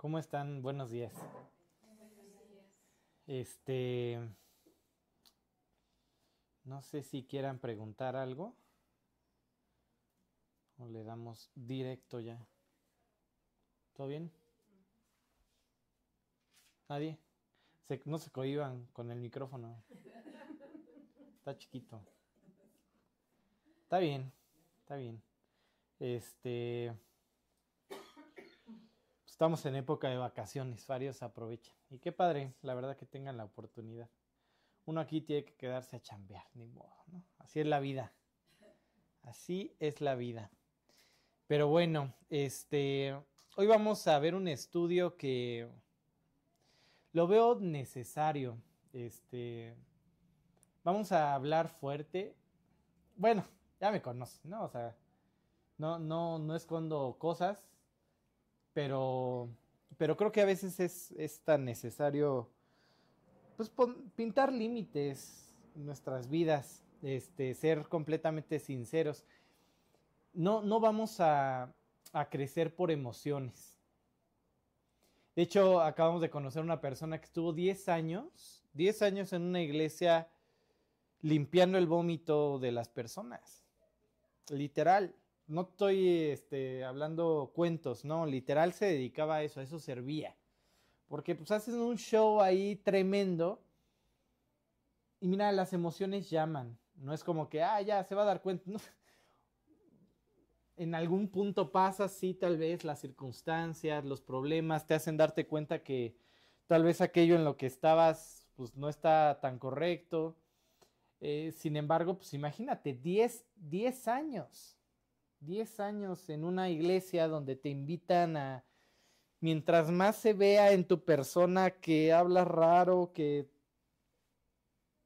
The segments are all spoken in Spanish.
¿Cómo están? Buenos días. Este, no sé si quieran preguntar algo o le damos directo ya. ¿Todo bien? ¿Nadie? No se cohiban con el micrófono. Está chiquito. Está bien, está bien. Este, estamos en época de vacaciones, varios aprovechan. Y qué padre, la verdad que tengan la oportunidad. Uno aquí tiene que quedarse a chambear, ni modo, ¿no? Así es la vida. Así es la vida. Pero bueno, este, hoy vamos a ver un estudio que lo veo necesario. Este, vamos a hablar fuerte. Bueno, ya me conocen, ¿no? O sea, no, no, no escondo cosas, pero, pero creo que a veces es, es tan necesario, pues, pintar límites en nuestras vidas, este, ser completamente sinceros. No, no vamos a, a crecer por emociones. De hecho, acabamos de conocer una persona que estuvo 10 años, 10 años en una iglesia limpiando el vómito de las personas. Literal. No estoy este, hablando cuentos, no, literal se dedicaba a eso, a eso servía. Porque pues hacen un show ahí tremendo y mira, las emociones llaman. No es como que, ah, ya se va a dar cuenta. En algún punto pasa, sí, tal vez las circunstancias, los problemas te hacen darte cuenta que tal vez aquello en lo que estabas, pues no está tan correcto. Eh, sin embargo, pues imagínate, 10, 10 años, 10 años en una iglesia donde te invitan a, mientras más se vea en tu persona que hablas raro, que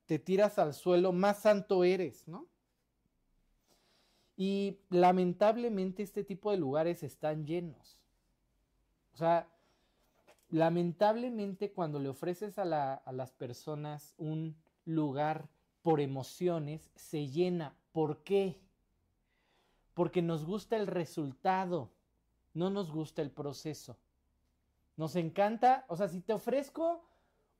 te tiras al suelo, más santo eres, ¿no? Y lamentablemente este tipo de lugares están llenos. O sea, lamentablemente cuando le ofreces a, la- a las personas un lugar por emociones, se llena. ¿Por qué? Porque nos gusta el resultado, no nos gusta el proceso. Nos encanta, o sea, si te ofrezco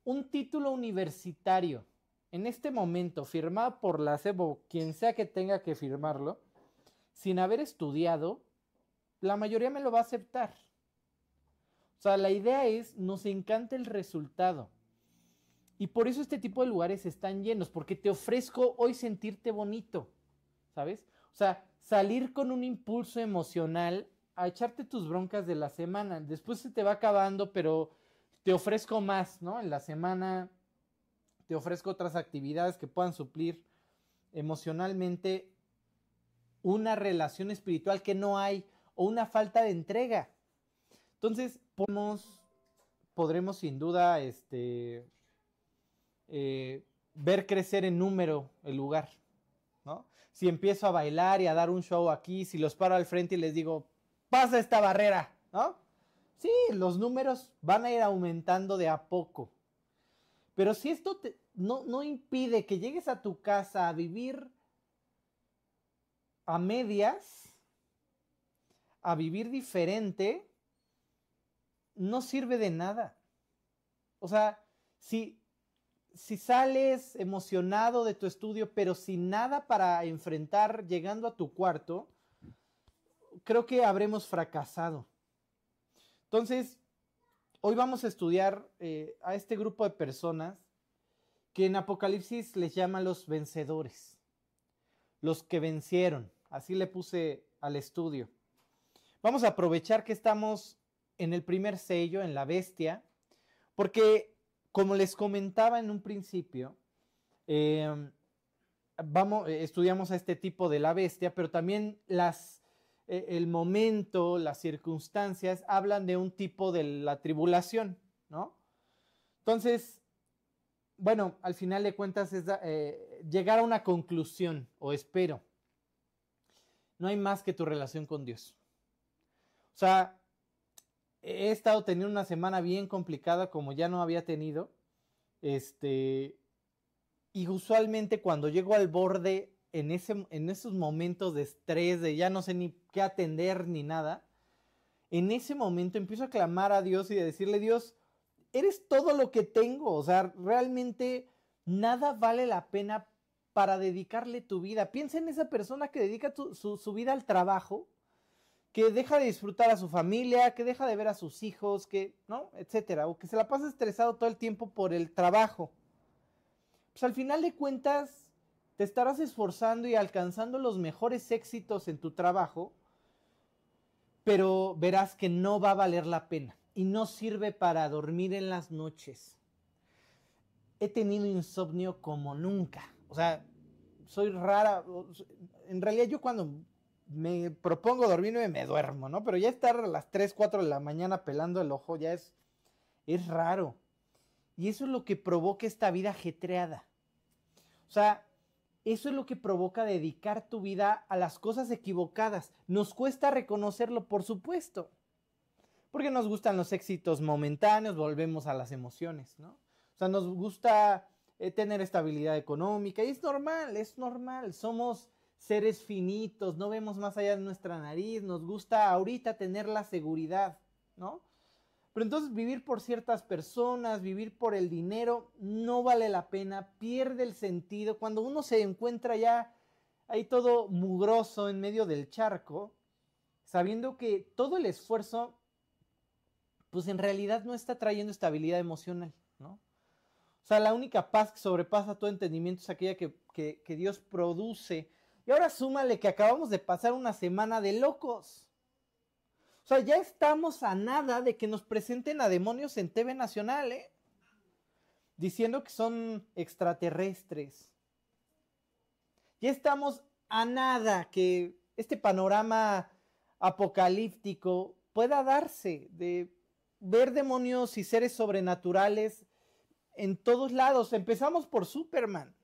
un título universitario en este momento, firmado por la CEBO, quien sea que tenga que firmarlo, sin haber estudiado, la mayoría me lo va a aceptar. O sea, la idea es, nos encanta el resultado. Y por eso este tipo de lugares están llenos, porque te ofrezco hoy sentirte bonito, ¿sabes? O sea, salir con un impulso emocional a echarte tus broncas de la semana. Después se te va acabando, pero te ofrezco más, ¿no? En la semana te ofrezco otras actividades que puedan suplir emocionalmente una relación espiritual que no hay o una falta de entrega. Entonces, podemos, podremos sin duda este, eh, ver crecer en número el lugar. Si empiezo a bailar y a dar un show aquí, si los paro al frente y les digo, pasa esta barrera, ¿no? Sí, los números van a ir aumentando de a poco. Pero si esto no, no impide que llegues a tu casa a vivir a medias, a vivir diferente, no sirve de nada. O sea, si, si sales emocionado de tu estudio, pero sin nada para enfrentar llegando a tu cuarto, creo que habremos fracasado. Entonces, hoy vamos a estudiar eh, a este grupo de personas que en Apocalipsis les llama los vencedores, los que vencieron. Así le puse al estudio. Vamos a aprovechar que estamos en el primer sello, en la bestia, porque como les comentaba en un principio, eh, vamos, eh, estudiamos a este tipo de la bestia, pero también eh, el momento, las circunstancias hablan de un tipo de la tribulación, ¿no? Entonces, bueno, al final de cuentas es eh, llegar a una conclusión, o espero. No hay más que tu relación con Dios. O sea, he estado teniendo una semana bien complicada como ya no había tenido. Este, y usualmente cuando llego al borde en, ese, en esos momentos de estrés, de ya no sé ni qué atender ni nada, en ese momento empiezo a clamar a Dios y a decirle, Dios, eres todo lo que tengo. O sea, realmente nada vale la pena para dedicarle tu vida. Piensa en esa persona que dedica su, su, vida al trabajo, que deja de disfrutar a su familia, que deja de ver a sus hijos, que, ¿no? Etcétera. O que se la pasa estresado todo el tiempo por el trabajo. Pues al final de cuentas, te estarás esforzando y alcanzando los mejores éxitos en tu trabajo, pero verás que no va a valer la pena y no sirve para dormir en las noches. He tenido insomnio como nunca. O sea, soy rara. En realidad yo cuando me propongo dormirme me duermo, ¿no? Pero ya estar a las 3, 4 de la mañana pelando el ojo ya es, es raro. Y eso es lo que provoca esta vida ajetreada. O sea, eso es lo que provoca dedicar tu vida a las cosas equivocadas. Nos cuesta reconocerlo, por supuesto porque nos gustan los éxitos momentáneos, volvemos a las emociones, ¿no? O sea, nos gusta eh, tener estabilidad económica y es normal, es normal, somos seres finitos, no vemos más allá de nuestra nariz, nos gusta ahorita tener la seguridad, ¿no? Pero entonces vivir por ciertas personas, vivir por el dinero, no vale la pena, pierde el sentido. Cuando uno se encuentra ya ahí todo mugroso en medio del charco, sabiendo que todo el esfuerzo pues en realidad no está trayendo estabilidad emocional, ¿no? O sea, la única paz que sobrepasa todo entendimiento es aquella que, que Dios produce. Y ahora súmale que acabamos de pasar una semana de locos. O sea, ya estamos a nada de que nos presenten a demonios en TV Nacional, ¿eh? Diciendo que son extraterrestres. Ya estamos a nada que este panorama apocalíptico pueda darse de ver demonios y seres sobrenaturales en todos lados. Empezamos por Superman,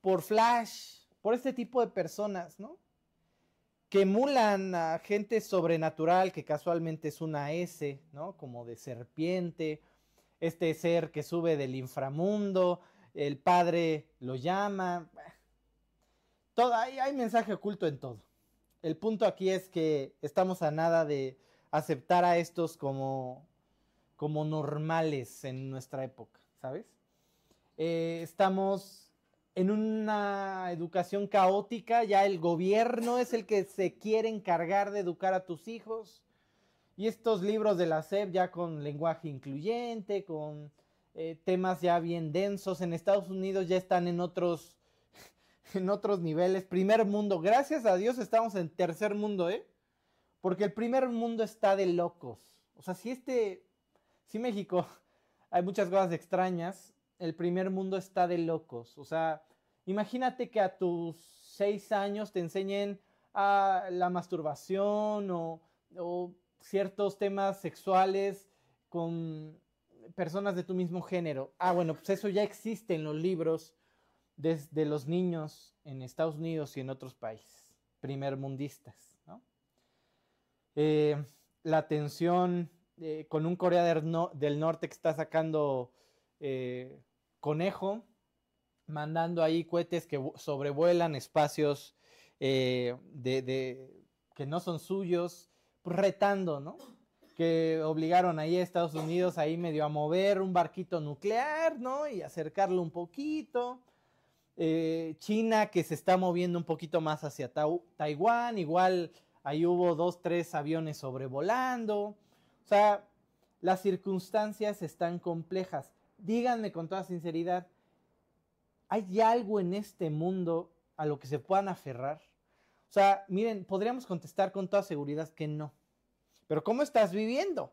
por Flash, por este tipo de personas, ¿no? Que emulan a gente sobrenatural, que casualmente es una S, ¿no? Como de serpiente, este ser que sube del inframundo, el padre lo llama. Todo, hay, hay mensaje oculto en todo. El punto aquí es que estamos a nada de aceptar a estos como, como normales en nuestra época, ¿sabes? Eh, estamos en una educación caótica, ya el gobierno es el que se quiere encargar de educar a tus hijos. Y estos libros de la SEP ya con lenguaje incluyente, con eh, temas ya bien densos, en Estados Unidos ya están en otros, en otros niveles. Primer mundo, gracias a Dios estamos en tercer mundo, ¿eh? Porque el primer mundo está de locos. O sea, si este, si México hay muchas cosas extrañas, el primer mundo está de locos. O sea, imagínate que a tus seis años te enseñen a la masturbación o, ciertos temas sexuales con personas de tu mismo género. Ah, bueno, pues eso ya existe en los libros desde los niños en Estados Unidos y en otros países primermundistas. Eh, la tensión eh, con un Corea del, Norte que está sacando eh, conejo, mandando ahí cohetes que sobrevuelan espacios de, que no son suyos, pues, retando, ¿no? Que obligaron ahí a Estados Unidos ahí medio a mover un barquito nuclear, ¿no? Y acercarlo un poquito. China que se está moviendo un poquito más hacia Taiwán, igual Ahí hubo dos, tres aviones sobrevolando. O sea, las circunstancias están complejas. Díganme con toda sinceridad, ¿hay algo en este mundo a lo que se puedan aferrar? O sea, miren, podríamos contestar con toda seguridad que no. Pero ¿cómo estás viviendo?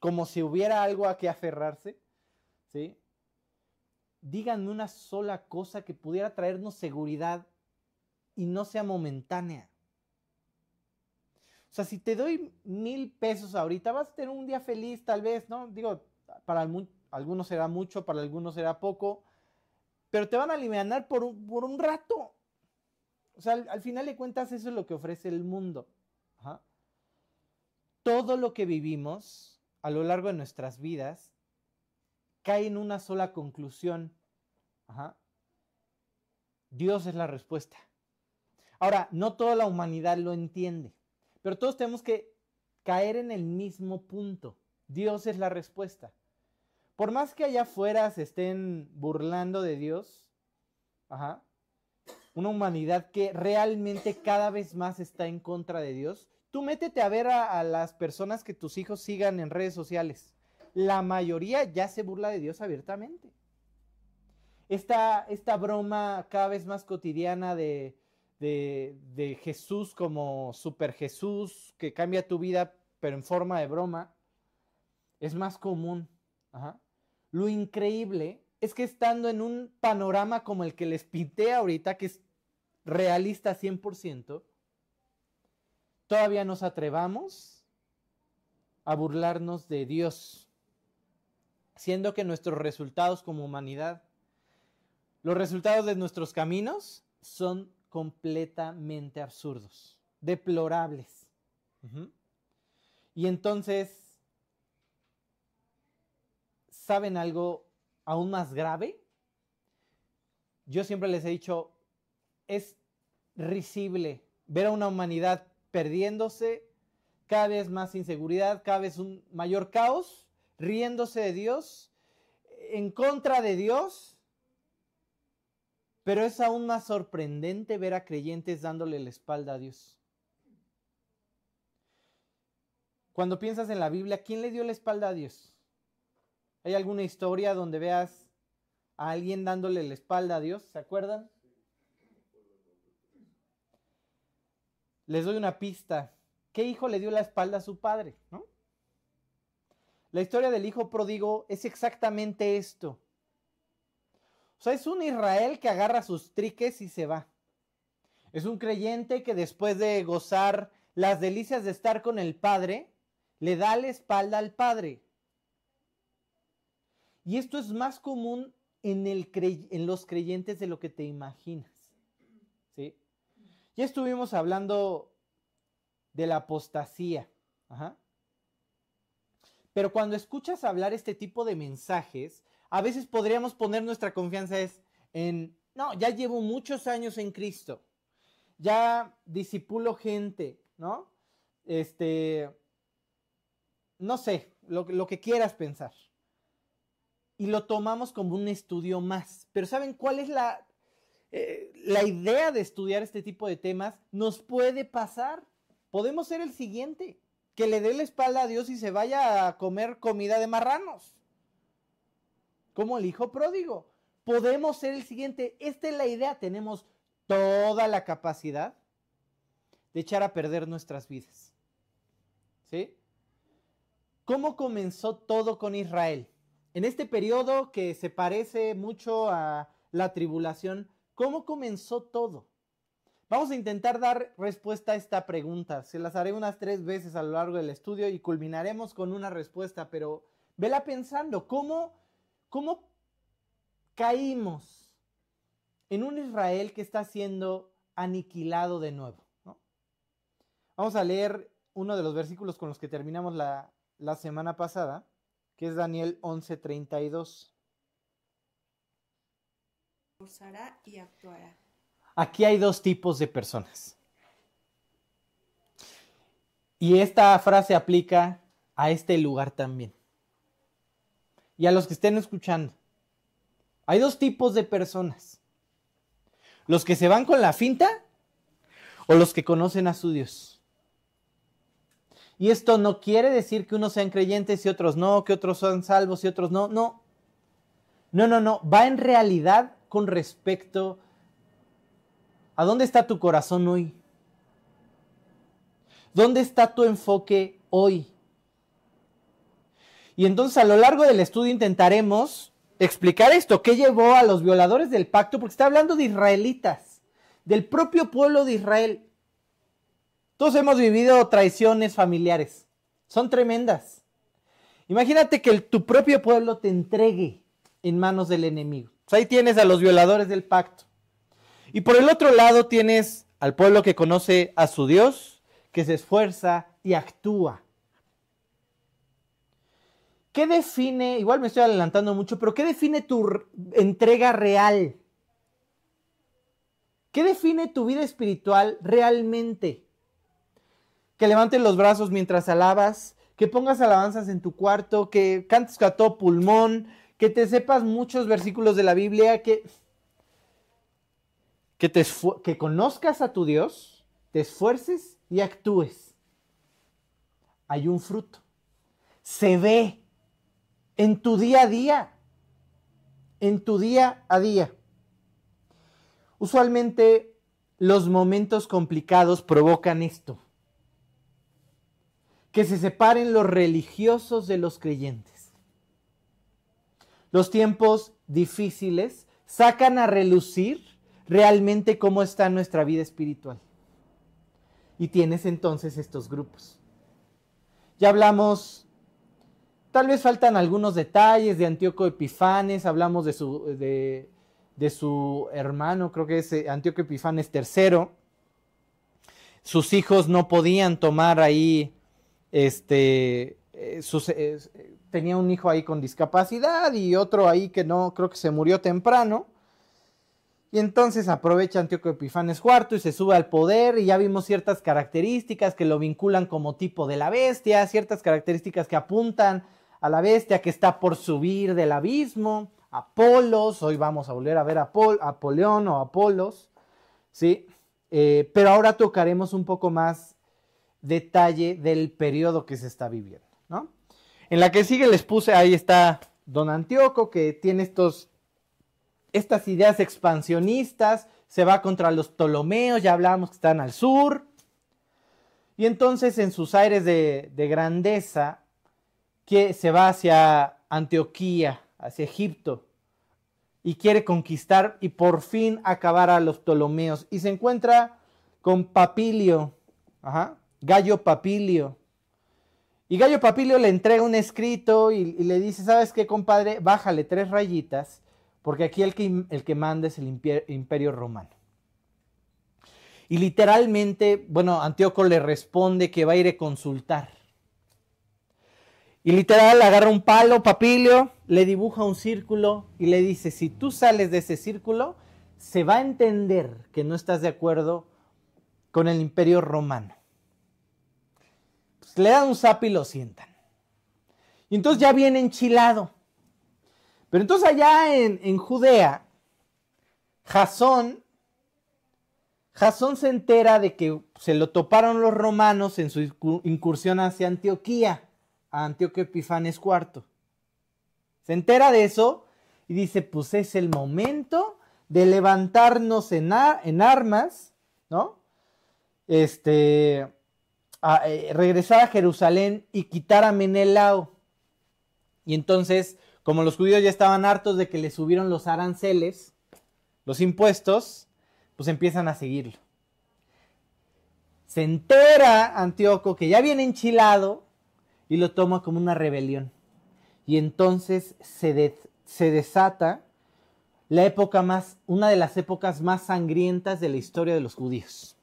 Como si hubiera algo a que aferrarse. ¿Sí? Díganme una sola cosa que pudiera traernos seguridad y no sea momentánea. O sea, si te doy mil pesos ahorita, vas a tener un día feliz, tal vez, ¿no? Digo, para algunos será mucho, para algunos será poco, pero te van a aliviar por un, por un rato. O sea, al, final de cuentas, eso es lo que ofrece el mundo. Todo lo que vivimos a lo largo de nuestras vidas cae en una sola conclusión. Dios es la respuesta. Ahora, no toda la humanidad lo entiende. Pero todos tenemos que caer en el mismo punto. Dios es la respuesta. Por más que allá afuera se estén burlando de Dios, una humanidad que realmente cada vez más está en contra de Dios, tú métete a ver a, las personas que tus hijos sigan en redes sociales. La mayoría ya se burla de Dios abiertamente. Esta, esta broma cada vez más cotidiana de, de, Jesús como Super Jesús, que cambia tu vida, pero en forma de broma, es más común. Lo increíble es que estando en un panorama como el que les pinté ahorita, que es realista 100%, todavía nos atrevamos a burlarnos de Dios, siendo que nuestros resultados como humanidad, los resultados de nuestros caminos son completamente absurdos, deplorables. Y entonces, ¿saben algo aún más grave? Yo siempre les he dicho, es risible ver a una humanidad perdiéndose, cada vez más inseguridad, cada vez un mayor caos, riéndose de Dios, en contra de Dios pero es aún más sorprendente ver a creyentes dándole la espalda a Dios. Cuando piensas en la Biblia, ¿quién le dio la espalda a Dios? ¿Hay alguna historia donde veas a alguien dándole la espalda a Dios? ¿Se acuerdan? Les doy una pista. ¿Qué hijo le dio la espalda a su padre? La historia del hijo pródigo es exactamente esto. O sea, es un Israel que agarra sus triques y se va. Es un creyente que después de gozar las delicias de estar con el Padre, le da la espalda al Padre. Y esto es más común en, los creyentes de lo que te imaginas. ¿sí? Ya estuvimos hablando de la apostasía. Pero cuando escuchas hablar este tipo de mensajes, a veces podríamos poner nuestra confianza en, no, ya llevo muchos años en Cristo, ya disipulo gente, ¿no? Este, no sé, lo, que quieras pensar. Y lo tomamos como un estudio más. Pero ¿saben cuál es la, eh, la idea de estudiar este tipo de temas? Nos puede pasar. Podemos ser el siguiente, que le dé la espalda a Dios y se vaya a comer comida de marranos como el hijo pródigo. Podemos ser el siguiente. Esta es la idea. Tenemos toda la capacidad de echar a perder nuestras vidas. ¿Sí? ¿Cómo comenzó todo con Israel? En este periodo que se parece mucho a la tribulación, ¿cómo comenzó todo? Vamos a intentar dar respuesta a esta pregunta. Se las haré unas tres veces a lo largo del estudio y culminaremos con una respuesta, pero vela pensando, ¿cómo ¿Cómo caímos en un Israel que está siendo aniquilado de nuevo? Vamos a leer uno de los versículos con los que terminamos la, semana pasada, que es Daniel 11:32. y actuará. Aquí hay dos tipos de personas. Y esta frase aplica a este lugar también y a los que estén escuchando. Hay dos tipos de personas. Los que se van con la finta o los que conocen a su Dios. Y esto no quiere decir que unos sean creyentes y otros no, que otros son salvos y otros no. No. No, no, no. Va en realidad con respecto a dónde está tu corazón hoy. ¿Dónde está tu enfoque hoy? Y entonces a lo largo del estudio intentaremos explicar esto, qué llevó a los violadores del pacto, porque está hablando de israelitas, del propio pueblo de Israel. Todos hemos vivido traiciones familiares, son tremendas. Imagínate que tu propio pueblo te entregue en manos del enemigo. ahí tienes a los violadores del pacto. Y por el otro lado tienes al pueblo que conoce a su Dios, que se esfuerza y actúa ¿Qué define, igual me estoy adelantando mucho, pero qué define tu entrega real? ¿Qué define tu vida espiritual realmente? Que levantes los brazos mientras alabas, que pongas alabanzas en tu cuarto, que cantes a todo pulmón, que te sepas muchos versículos de la Biblia, que, que, te, que conozcas a tu Dios, te esfuerces y actúes. Hay un fruto. Se ve en tu día a día. En tu día a día. Usualmente los momentos complicados provocan esto. Que se separen los religiosos de los creyentes. Los tiempos difíciles sacan a relucir realmente cómo está nuestra vida espiritual. Y tienes entonces estos grupos. Ya hablamos, tal vez faltan algunos detalles de Antíoco Epifanes, hablamos de su, de, de su hermano, creo que es eh, Antíoco Epifanes III. Sus hijos no podían tomar ahí, este, eh, eh, tenía un hijo ahí con discapacidad y otro ahí que no, creo que se murió temprano. Y entonces aprovecha Antíoco Epifanes IV y se sube al poder y ya vimos ciertas características que lo vinculan como tipo de la bestia, ciertas características que apuntan a la bestia que está por subir del abismo. Apolos, hoy vamos a volver a ver a Apoleón o Apolos, ¿sí? Eh, pero ahora tocaremos un poco más detalle del periodo que se está viviendo, ¿no? En la que sigue les puse, ahí está don Antíoco, que tiene estos, estas ideas expansionistas, se va contra los Ptolomeos, ya hablábamos que están al sur, y entonces en sus aires de, de grandeza, que se va hacia Antioquía, hacia Egipto y quiere conquistar y por fin acabar a los Ptolomeos. Y se encuentra con Papilio, Gallo Papilio. Y Gallo Papilio le entrega un escrito y, le dice, ¿sabes qué, compadre? Bájale tres rayitas, porque aquí el que, el que manda es el imperio romano. Y literalmente, bueno, Antíoco le responde que va a ir a consultar. Y literal agarra un palo, papilio, le dibuja un círculo y le dice, si tú sales de ese círculo, se va a entender que no estás de acuerdo con el imperio romano. Pues le dan un zap y lo sientan. Y entonces ya viene enchilado. Pero entonces allá en, en Judea, Jasón, Jasón se entera de que se lo toparon los romanos en su incursión hacia Antioquía a Antíoco Epifanes IV. Se entera de eso y dice, pues es el momento de levantarnos en, en armas, ¿no? Este, eh, regresar a Jerusalén y quitar a Menelao. Y entonces, como los judíos ya estaban hartos de que le subieron los aranceles, los impuestos, pues empiezan a seguirlo. Se entera Antíoco que ya viene enchilado y lo toma como una rebelión. Y entonces se, se desata la época más, una de las épocas más sangrientas de la historia de los judíos.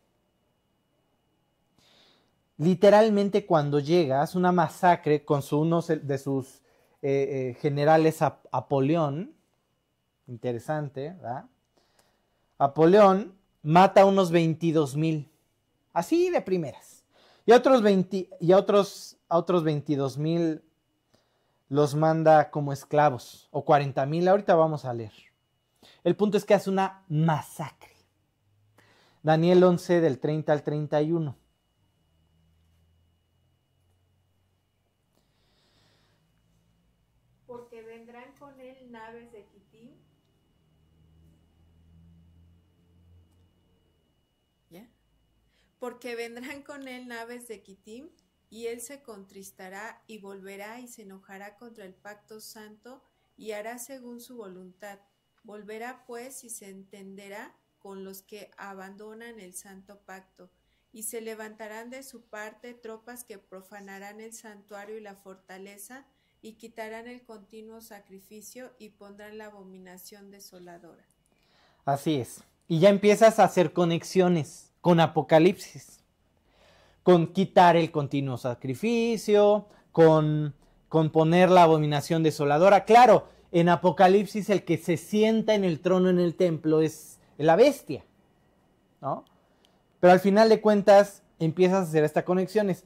Literalmente cuando llega, hace una masacre con su, uno de sus eh, eh, generales, Apoleón, interesante, ¿verdad? Apoleón mata a unos 22 mil, así de primeras. Y otros, 20, y otros a otros 22 mil los manda como esclavos, o 40 mil, ahorita vamos a leer. El punto es que hace una masacre. Daniel 11 del 30 al 31. Porque vendrán con él naves de Kitim. ¿Ya? Porque vendrán con él naves de Kitim y él se contristará y volverá y se enojará contra el pacto santo y hará según su voluntad. Volverá pues y se entenderá con los que abandonan el santo pacto, y se levantarán de su parte tropas que profanarán el santuario y la fortaleza, y quitarán el continuo sacrificio y pondrán la abominación desoladora. Así es. Y ya empiezas a hacer conexiones con Apocalipsis con quitar el continuo sacrificio, con, con poner la abominación desoladora. Claro, en Apocalipsis el que se sienta en el trono en el templo es la bestia, ¿no? Pero al final de cuentas, empiezas a hacer estas conexiones.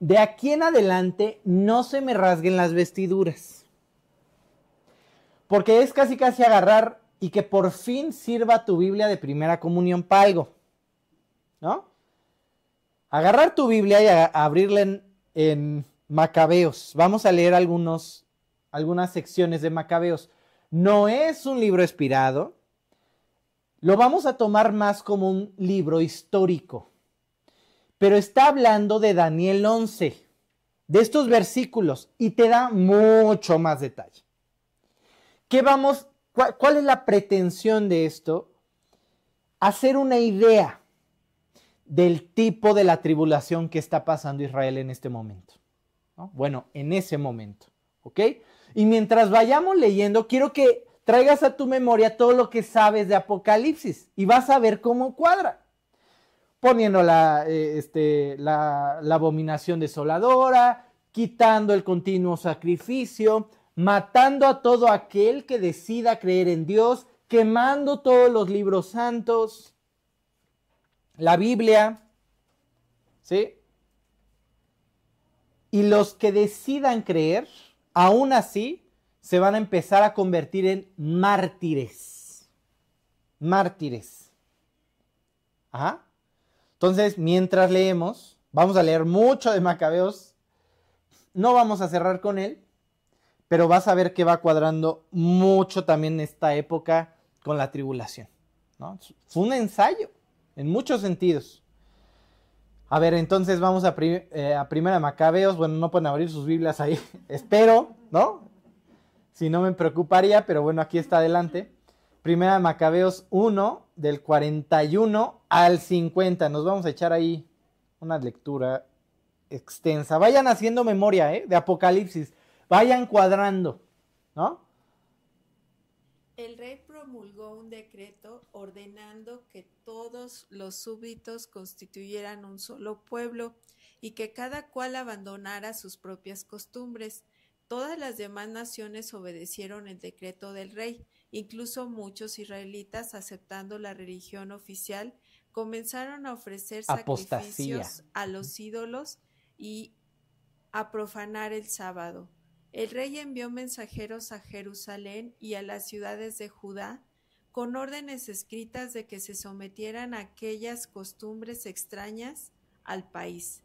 De aquí en adelante no se me rasguen las vestiduras. Porque es casi casi agarrar y que por fin sirva tu Biblia de primera comunión para algo. ¿No? Agarrar tu Biblia y abrirla en, en Macabeos. Vamos a leer algunos, algunas secciones de Macabeos. No es un libro expirado. Lo vamos a tomar más como un libro histórico. Pero está hablando de Daniel 11, de estos versículos, y te da mucho más detalle. ¿Qué vamos, cuál, es la pretensión de esto? Hacer una idea del tipo de la tribulación que está pasando Israel en este momento. Bueno, en ese momento. ¿Ok? Y mientras vayamos leyendo, quiero que traigas a tu memoria todo lo que sabes de Apocalipsis y vas a ver cómo cuadra. Poniendo la, eh, este, la, la abominación desoladora, quitando el continuo sacrificio, matando a todo aquel que decida creer en Dios, quemando todos los libros santos, la Biblia, ¿sí? Y los que decidan creer, aún así, se van a empezar a convertir en mártires. Mártires. Ajá. Entonces, mientras leemos, vamos a leer mucho de Macabeos. No vamos a cerrar con él, pero vas a ver que va cuadrando mucho también esta época con la tribulación. ¿no? Fue un ensayo, en muchos sentidos. A ver, entonces vamos a, eh, a Primera Macabeos. Bueno, no pueden abrir sus Biblias ahí. Espero, ¿no? Si no me preocuparía, pero bueno, aquí está adelante. Primera Macabeos 1, del 41 al 50. Nos vamos a echar ahí una lectura extensa. Vayan haciendo memoria, ¿eh? De Apocalipsis. Vayan cuadrando, ¿no? El rey promulgó un decreto ordenando que todos los súbditos constituyeran un solo pueblo y que cada cual abandonara sus propias costumbres. Todas las demás naciones obedecieron el decreto del rey, incluso muchos israelitas, aceptando la religión oficial, comenzaron a ofrecer sacrificios a los ídolos y a profanar el sábado. El rey envió mensajeros a Jerusalén y a las ciudades de Judá con órdenes escritas de que se sometieran a aquellas costumbres extrañas al país.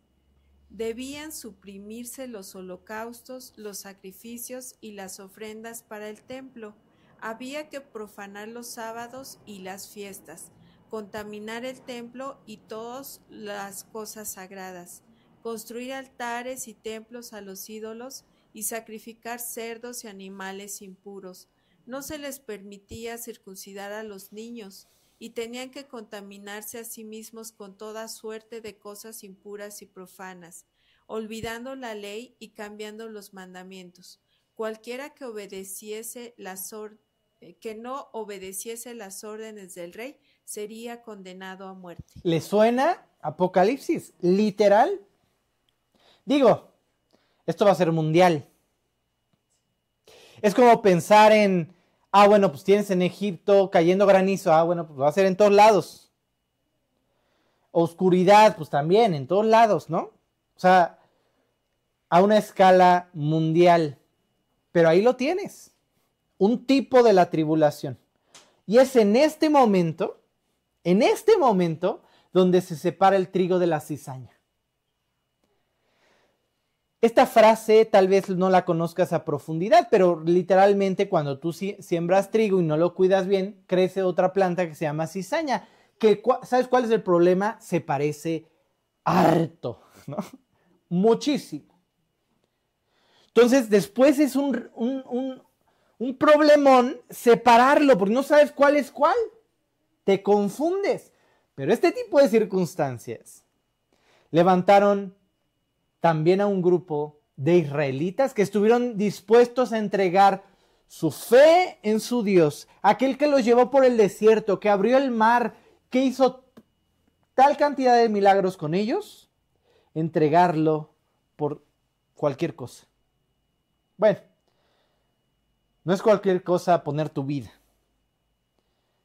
Debían suprimirse los holocaustos, los sacrificios y las ofrendas para el templo. Había que profanar los sábados y las fiestas, contaminar el templo y todas las cosas sagradas, construir altares y templos a los ídolos, y sacrificar cerdos y animales impuros. No se les permitía circuncidar a los niños, y tenían que contaminarse a sí mismos con toda suerte de cosas impuras y profanas, olvidando la ley y cambiando los mandamientos. Cualquiera que obedeciese las eh, que no obedeciese las órdenes del rey sería condenado a muerte. ¿Le suena Apocalipsis? Literal. Digo, esto va a ser mundial. Es como pensar en, ah, bueno, pues tienes en Egipto cayendo granizo, ah, bueno, pues va a ser en todos lados. Oscuridad, pues también, en todos lados, ¿no? O sea, a una escala mundial. Pero ahí lo tienes. Un tipo de la tribulación. Y es en este momento, en este momento, donde se separa el trigo de la cizaña. Esta frase tal vez no la conozcas a profundidad, pero literalmente cuando tú siembras trigo y no lo cuidas bien, crece otra planta que se llama cizaña, que ¿sabes cuál es el problema? Se parece harto, ¿no? Muchísimo. Entonces después es un, un, un problemón separarlo, porque no sabes cuál es cuál. Te confundes. Pero este tipo de circunstancias levantaron también a un grupo de israelitas que estuvieron dispuestos a entregar su fe en su Dios, aquel que los llevó por el desierto, que abrió el mar, que hizo tal cantidad de milagros con ellos, entregarlo por cualquier cosa. Bueno, no es cualquier cosa poner tu vida.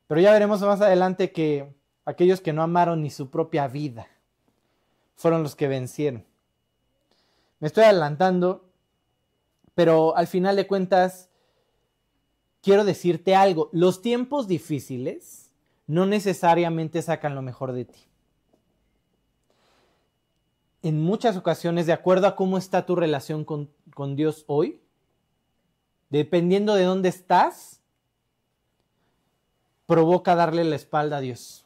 Pero ya veremos más adelante que aquellos que no amaron ni su propia vida fueron los que vencieron. Me estoy adelantando, pero al final de cuentas, quiero decirte algo. Los tiempos difíciles no necesariamente sacan lo mejor de ti. En muchas ocasiones, de acuerdo a cómo está tu relación con, con Dios hoy, dependiendo de dónde estás, provoca darle la espalda a Dios.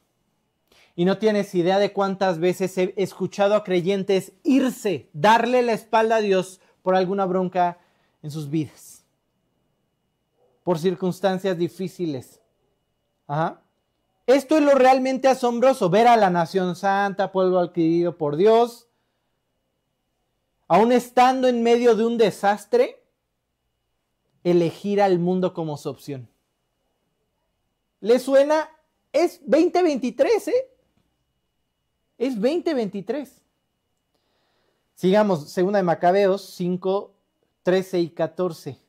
Y no tienes idea de cuántas veces he escuchado a creyentes irse, darle la espalda a Dios por alguna bronca en sus vidas. Por circunstancias difíciles. Esto es lo realmente asombroso, ver a la nación santa, pueblo adquirido por Dios, aún estando en medio de un desastre, elegir al mundo como su opción. ¿Le suena? Es 2023, ¿eh? Es 2023. Sigamos, segunda de Macabeos 5, 13 y 14.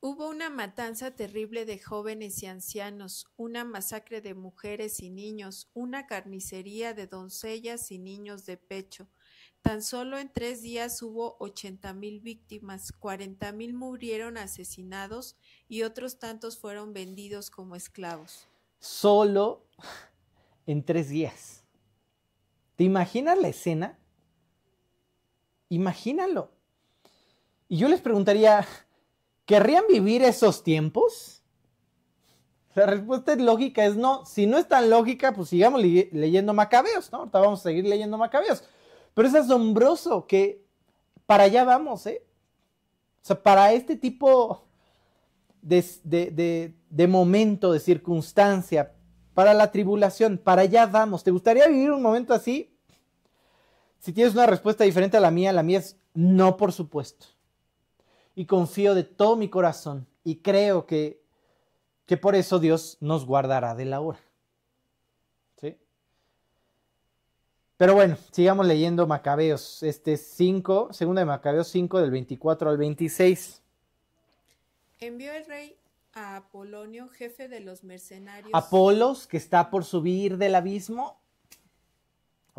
Hubo una matanza terrible de jóvenes y ancianos, una masacre de mujeres y niños, una carnicería de doncellas y niños de pecho. Tan solo en tres días hubo ochenta mil víctimas, cuarenta mil murieron asesinados y otros tantos fueron vendidos como esclavos. Solo en tres días. ¿Te imaginas la escena? Imagínalo. Y yo les preguntaría, ¿querrían vivir esos tiempos? La respuesta es lógica, es no. Si no es tan lógica, pues sigamos leyendo Macabeos, ¿no? Ahorita vamos a seguir leyendo Macabeos. Pero es asombroso que para allá vamos, ¿eh? O sea, para este tipo de, de momento, de circunstancia, para la tribulación, para allá vamos. ¿Te gustaría vivir un momento así? Si tienes una respuesta diferente a la mía, la mía es no, por supuesto. Y confío de todo mi corazón y creo que, que por eso Dios nos guardará de la hora. ¿Sí? Pero bueno, sigamos leyendo Macabeos. Este 5, segunda de Macabeos 5 del 24 al 26. Envió el rey a Apolonio, jefe de los mercenarios. Apolos, que está por subir del abismo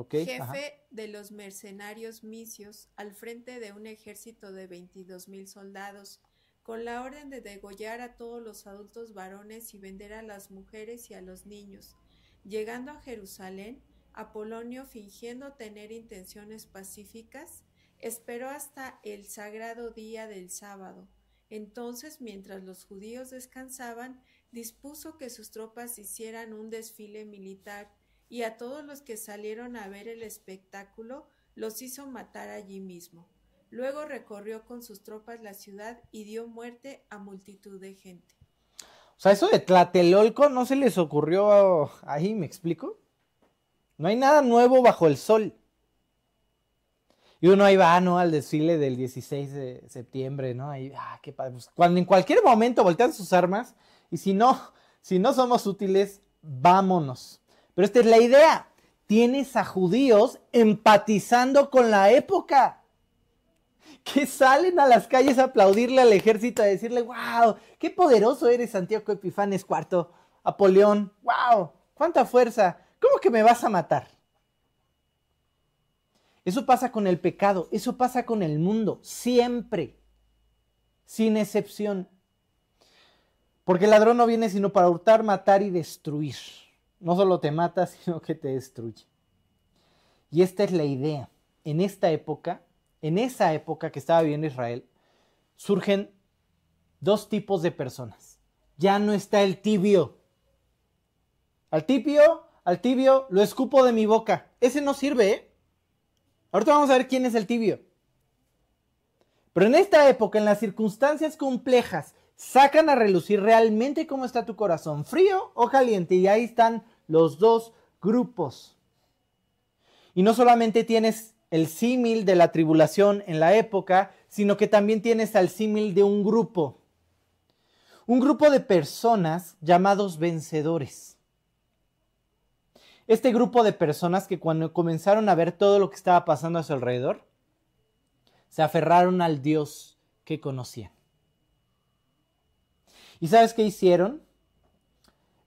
jefe de los mercenarios misios, al frente de un ejército de 22 mil soldados, con la orden de degollar a todos los adultos varones y vender a las mujeres y a los niños. Llegando a Jerusalén, Apolonio, fingiendo tener intenciones pacíficas, esperó hasta el sagrado día del sábado. Entonces, mientras los judíos descansaban, dispuso que sus tropas hicieran un desfile militar y a todos los que salieron a ver el espectáculo los hizo matar allí mismo. Luego recorrió con sus tropas la ciudad y dio muerte a multitud de gente. O sea, eso de Tlatelolco no se les ocurrió ahí, ¿me explico? No hay nada nuevo bajo el sol. Y uno ahí va, ¿no? Al desfile del 16 de septiembre, ¿no? Ahí, ah, qué padre. Pues, cuando en cualquier momento voltean sus armas y si no, si no somos útiles, vámonos. Pero esta es la idea. Tienes a judíos empatizando con la época. Que salen a las calles a aplaudirle al ejército, a decirle, wow, qué poderoso eres Santiago Epifanes IV, Apolión, wow, cuánta fuerza, ¿cómo que me vas a matar? Eso pasa con el pecado, eso pasa con el mundo, siempre, sin excepción. Porque el ladrón no viene sino para hurtar, matar y destruir no solo te mata, sino que te destruye. Y esta es la idea. En esta época, en esa época que estaba viviendo Israel, surgen dos tipos de personas. Ya no está el tibio. Al tibio, al tibio lo escupo de mi boca. Ese no sirve, ¿eh? Ahorita vamos a ver quién es el tibio. Pero en esta época, en las circunstancias complejas, sacan a relucir realmente cómo está tu corazón, frío o caliente, y ahí están los dos grupos. Y no solamente tienes el símil de la tribulación en la época, sino que también tienes al símil de un grupo. Un grupo de personas llamados vencedores. Este grupo de personas que cuando comenzaron a ver todo lo que estaba pasando a su alrededor, se aferraron al Dios que conocían. ¿Y sabes qué hicieron?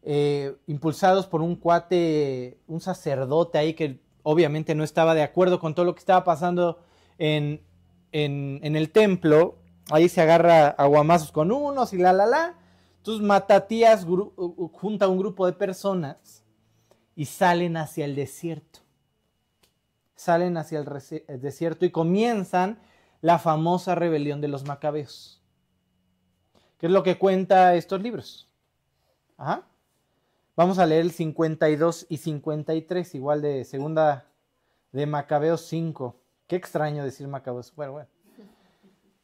eh, impulsados por un cuate, un sacerdote ahí que obviamente no estaba de acuerdo con todo lo que estaba pasando en, en, el templo. Ahí se agarra aguamazos con unos y la, la, la. Entonces Matatías junta un grupo de personas y salen hacia el desierto. Salen hacia el desierto y comienzan la famosa rebelión de los macabeos. ¿Qué es lo que cuenta estos libros? Vamos a leer el 52 y 53, igual de segunda de Macabeos 5. Qué extraño decir Macabeos. Bueno, bueno.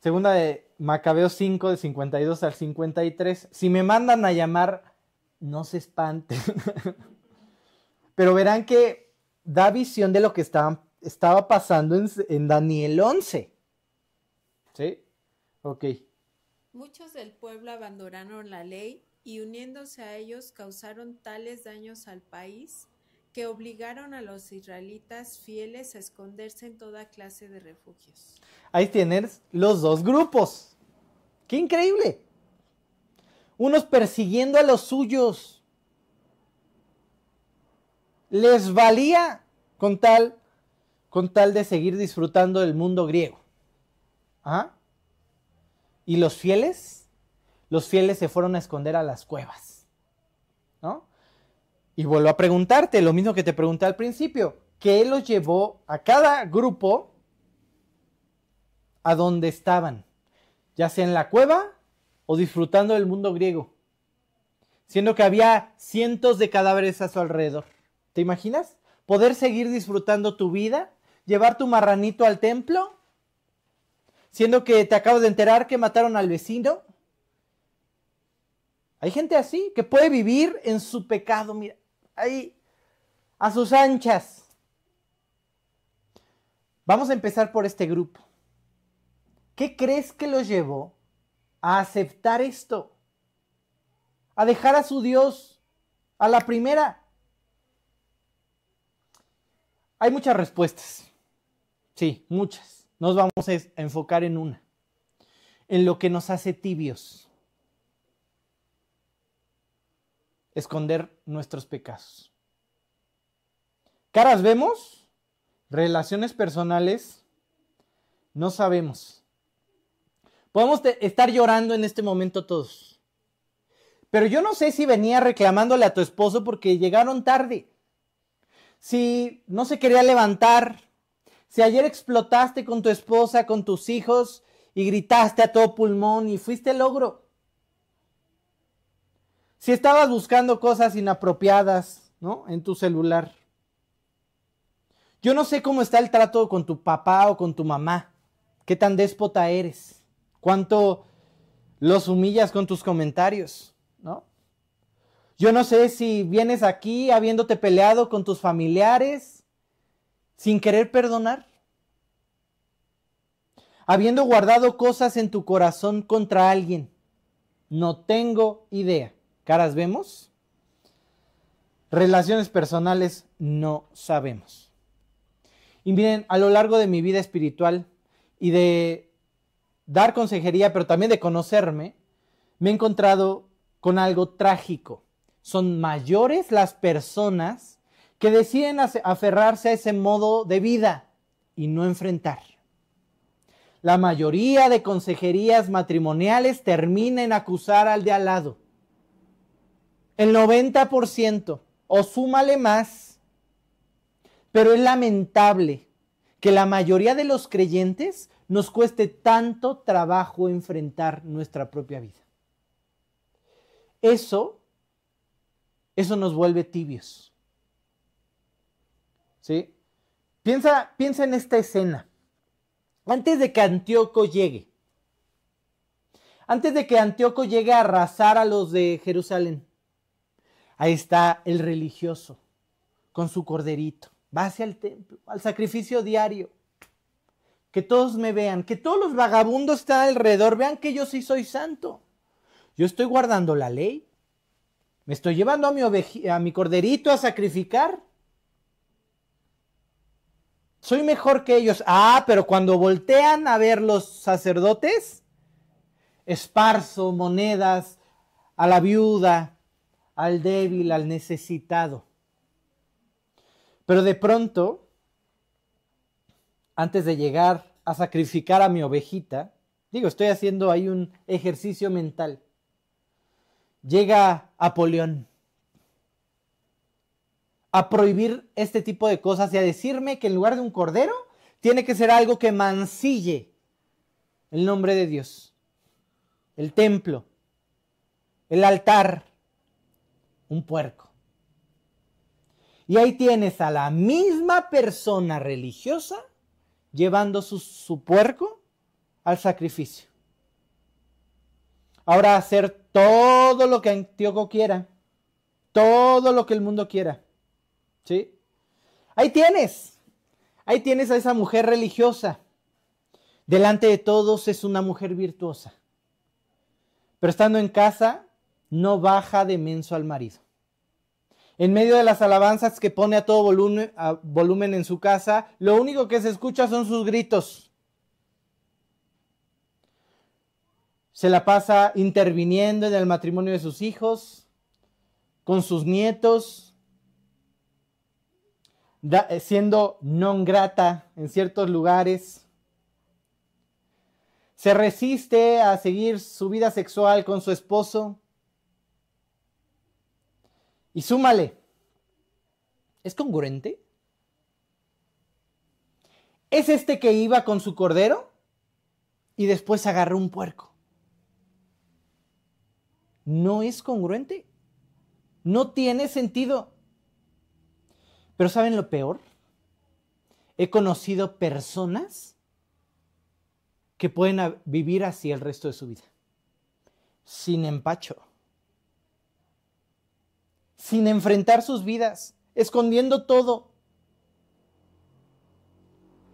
Segunda de Macabeos 5, de 52 al 53. Si me mandan a llamar, no se espanten. Pero verán que da visión de lo que estaba, estaba pasando en, en Daniel 11. ¿Sí? Ok. Muchos del pueblo abandonaron la ley y uniéndose a ellos causaron tales daños al país que obligaron a los israelitas fieles a esconderse en toda clase de refugios. Ahí tienes los dos grupos. ¡Qué increíble! Unos persiguiendo a los suyos. Les valía con tal, con tal de seguir disfrutando del mundo griego. ¿Ah? ¿Y los fieles? Los fieles se fueron a esconder a las cuevas. ¿No? Y vuelvo a preguntarte lo mismo que te pregunté al principio. ¿Qué los llevó a cada grupo a donde estaban? Ya sea en la cueva o disfrutando del mundo griego. Siendo que había cientos de cadáveres a su alrededor. ¿Te imaginas? Poder seguir disfrutando tu vida, llevar tu marranito al templo siendo que te acabas de enterar que mataron al vecino. Hay gente así que puede vivir en su pecado, mira, ahí a sus anchas. Vamos a empezar por este grupo. ¿Qué crees que los llevó a aceptar esto? A dejar a su Dios a la primera. Hay muchas respuestas. Sí, muchas nos vamos a enfocar en una, en lo que nos hace tibios, esconder nuestros pecados. Caras vemos, relaciones personales no sabemos. Podemos estar llorando en este momento todos. Pero yo no sé si venía reclamándole a tu esposo porque llegaron tarde. Si no se quería levantar, si ayer explotaste con tu esposa, con tus hijos y gritaste a todo pulmón y fuiste logro. Si estabas buscando cosas inapropiadas, ¿no? En tu celular. Yo no sé cómo está el trato con tu papá o con tu mamá. ¿Qué tan déspota eres? ¿Cuánto los humillas con tus comentarios? Yo no sé si vienes aquí habiéndote peleado con tus familiares sin querer perdonar? Habiendo guardado cosas en tu corazón contra alguien. No tengo idea. ¿Caras vemos? Relaciones personales no sabemos. Y miren, a lo largo de mi vida espiritual y de dar consejería, pero también de conocerme, me he encontrado con algo trágico. Son mayores las personas que deciden aferrarse a ese modo de vida y no enfrentar. La mayoría de consejerías matrimoniales termina en acusar al de al lado. El 90% o súmale más. Pero es lamentable que la mayoría de los creyentes nos cueste tanto trabajo enfrentar nuestra propia vida. Eso, eso nos vuelve tibios. ¿sí? Piensa, piensa en esta escena. Antes de que Antíoco llegue, antes de que Antíoco llegue a arrasar a los de Jerusalén, ahí está el religioso con su corderito. Va hacia el templo, al sacrificio diario. Que todos me vean, que todos los vagabundos están alrededor, vean que yo sí soy santo. Yo estoy guardando la ley. Me estoy llevando a mi, a mi corderito a sacrificar soy mejor que ellos. Ah, pero cuando voltean a ver los sacerdotes, esparzo monedas a la viuda, al débil, al necesitado. Pero de pronto, antes de llegar a sacrificar a mi ovejita, digo, estoy haciendo ahí un ejercicio mental, llega Apolión a prohibir este tipo de cosas y a decirme que en lugar de un cordero, tiene que ser algo que mancille el nombre de Dios, el templo, el altar, un puerco. Y ahí tienes a la misma persona religiosa llevando su, puerco al sacrificio. Ahora hacer todo lo que Antíoco quiera, todo lo que el mundo quiera. ¿Sí? Ahí tienes, ahí tienes a esa mujer religiosa. Delante de todos es una mujer virtuosa. Pero estando en casa, no baja de menso al marido. En medio de las alabanzas que pone a todo volumen, volumen en su casa, lo único que se escucha son sus gritos. Se la pasa interviniendo en el matrimonio de sus hijos, con sus nietos, eh, siendo non grata en ciertos lugares. Se resiste a seguir su vida sexual con su esposo y súmale, ¿es congruente? ¿Es este que iba con su cordero y después agarró un puerco? No es congruente. No tiene sentido. Pero ¿saben lo peor? He conocido personas que pueden vivir así el resto de su vida, sin empacho sin enfrentar sus vidas, escondiendo todo.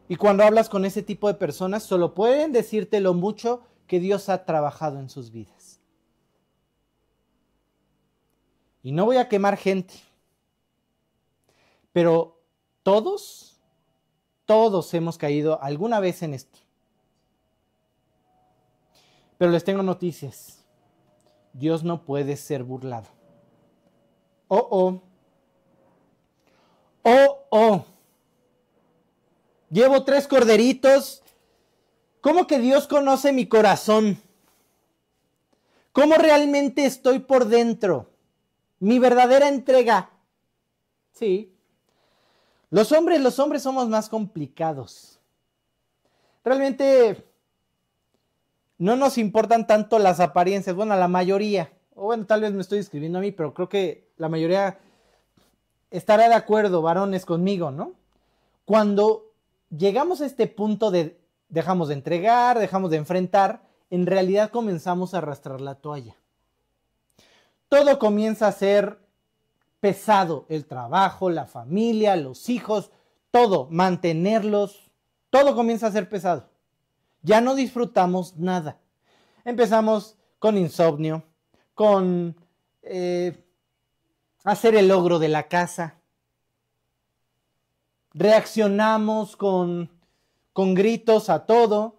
Y cuando hablas con ese tipo de personas, solo pueden decirte lo mucho que Dios ha trabajado en sus vidas. Y no voy a quemar gente, pero todos, todos hemos caído alguna vez en esto. Pero les tengo noticias. Dios no puede ser burlado. Oh, oh. Oh, oh. Llevo tres corderitos. ¿Cómo que Dios conoce mi corazón? ¿Cómo realmente estoy por dentro? Mi verdadera entrega. Sí. Los hombres, los hombres somos más complicados. Realmente no nos importan tanto las apariencias. Bueno, la mayoría. O bueno, tal vez me estoy escribiendo a mí, pero creo que la mayoría estará de acuerdo, varones, conmigo, ¿no? Cuando llegamos a este punto de dejamos de entregar, dejamos de enfrentar, en realidad comenzamos a arrastrar la toalla. Todo comienza a ser pesado, el trabajo, la familia, los hijos, todo, mantenerlos, todo comienza a ser pesado. Ya no disfrutamos nada. Empezamos con insomnio, con eh, hacer el logro de la casa. Reaccionamos con, con gritos a todo.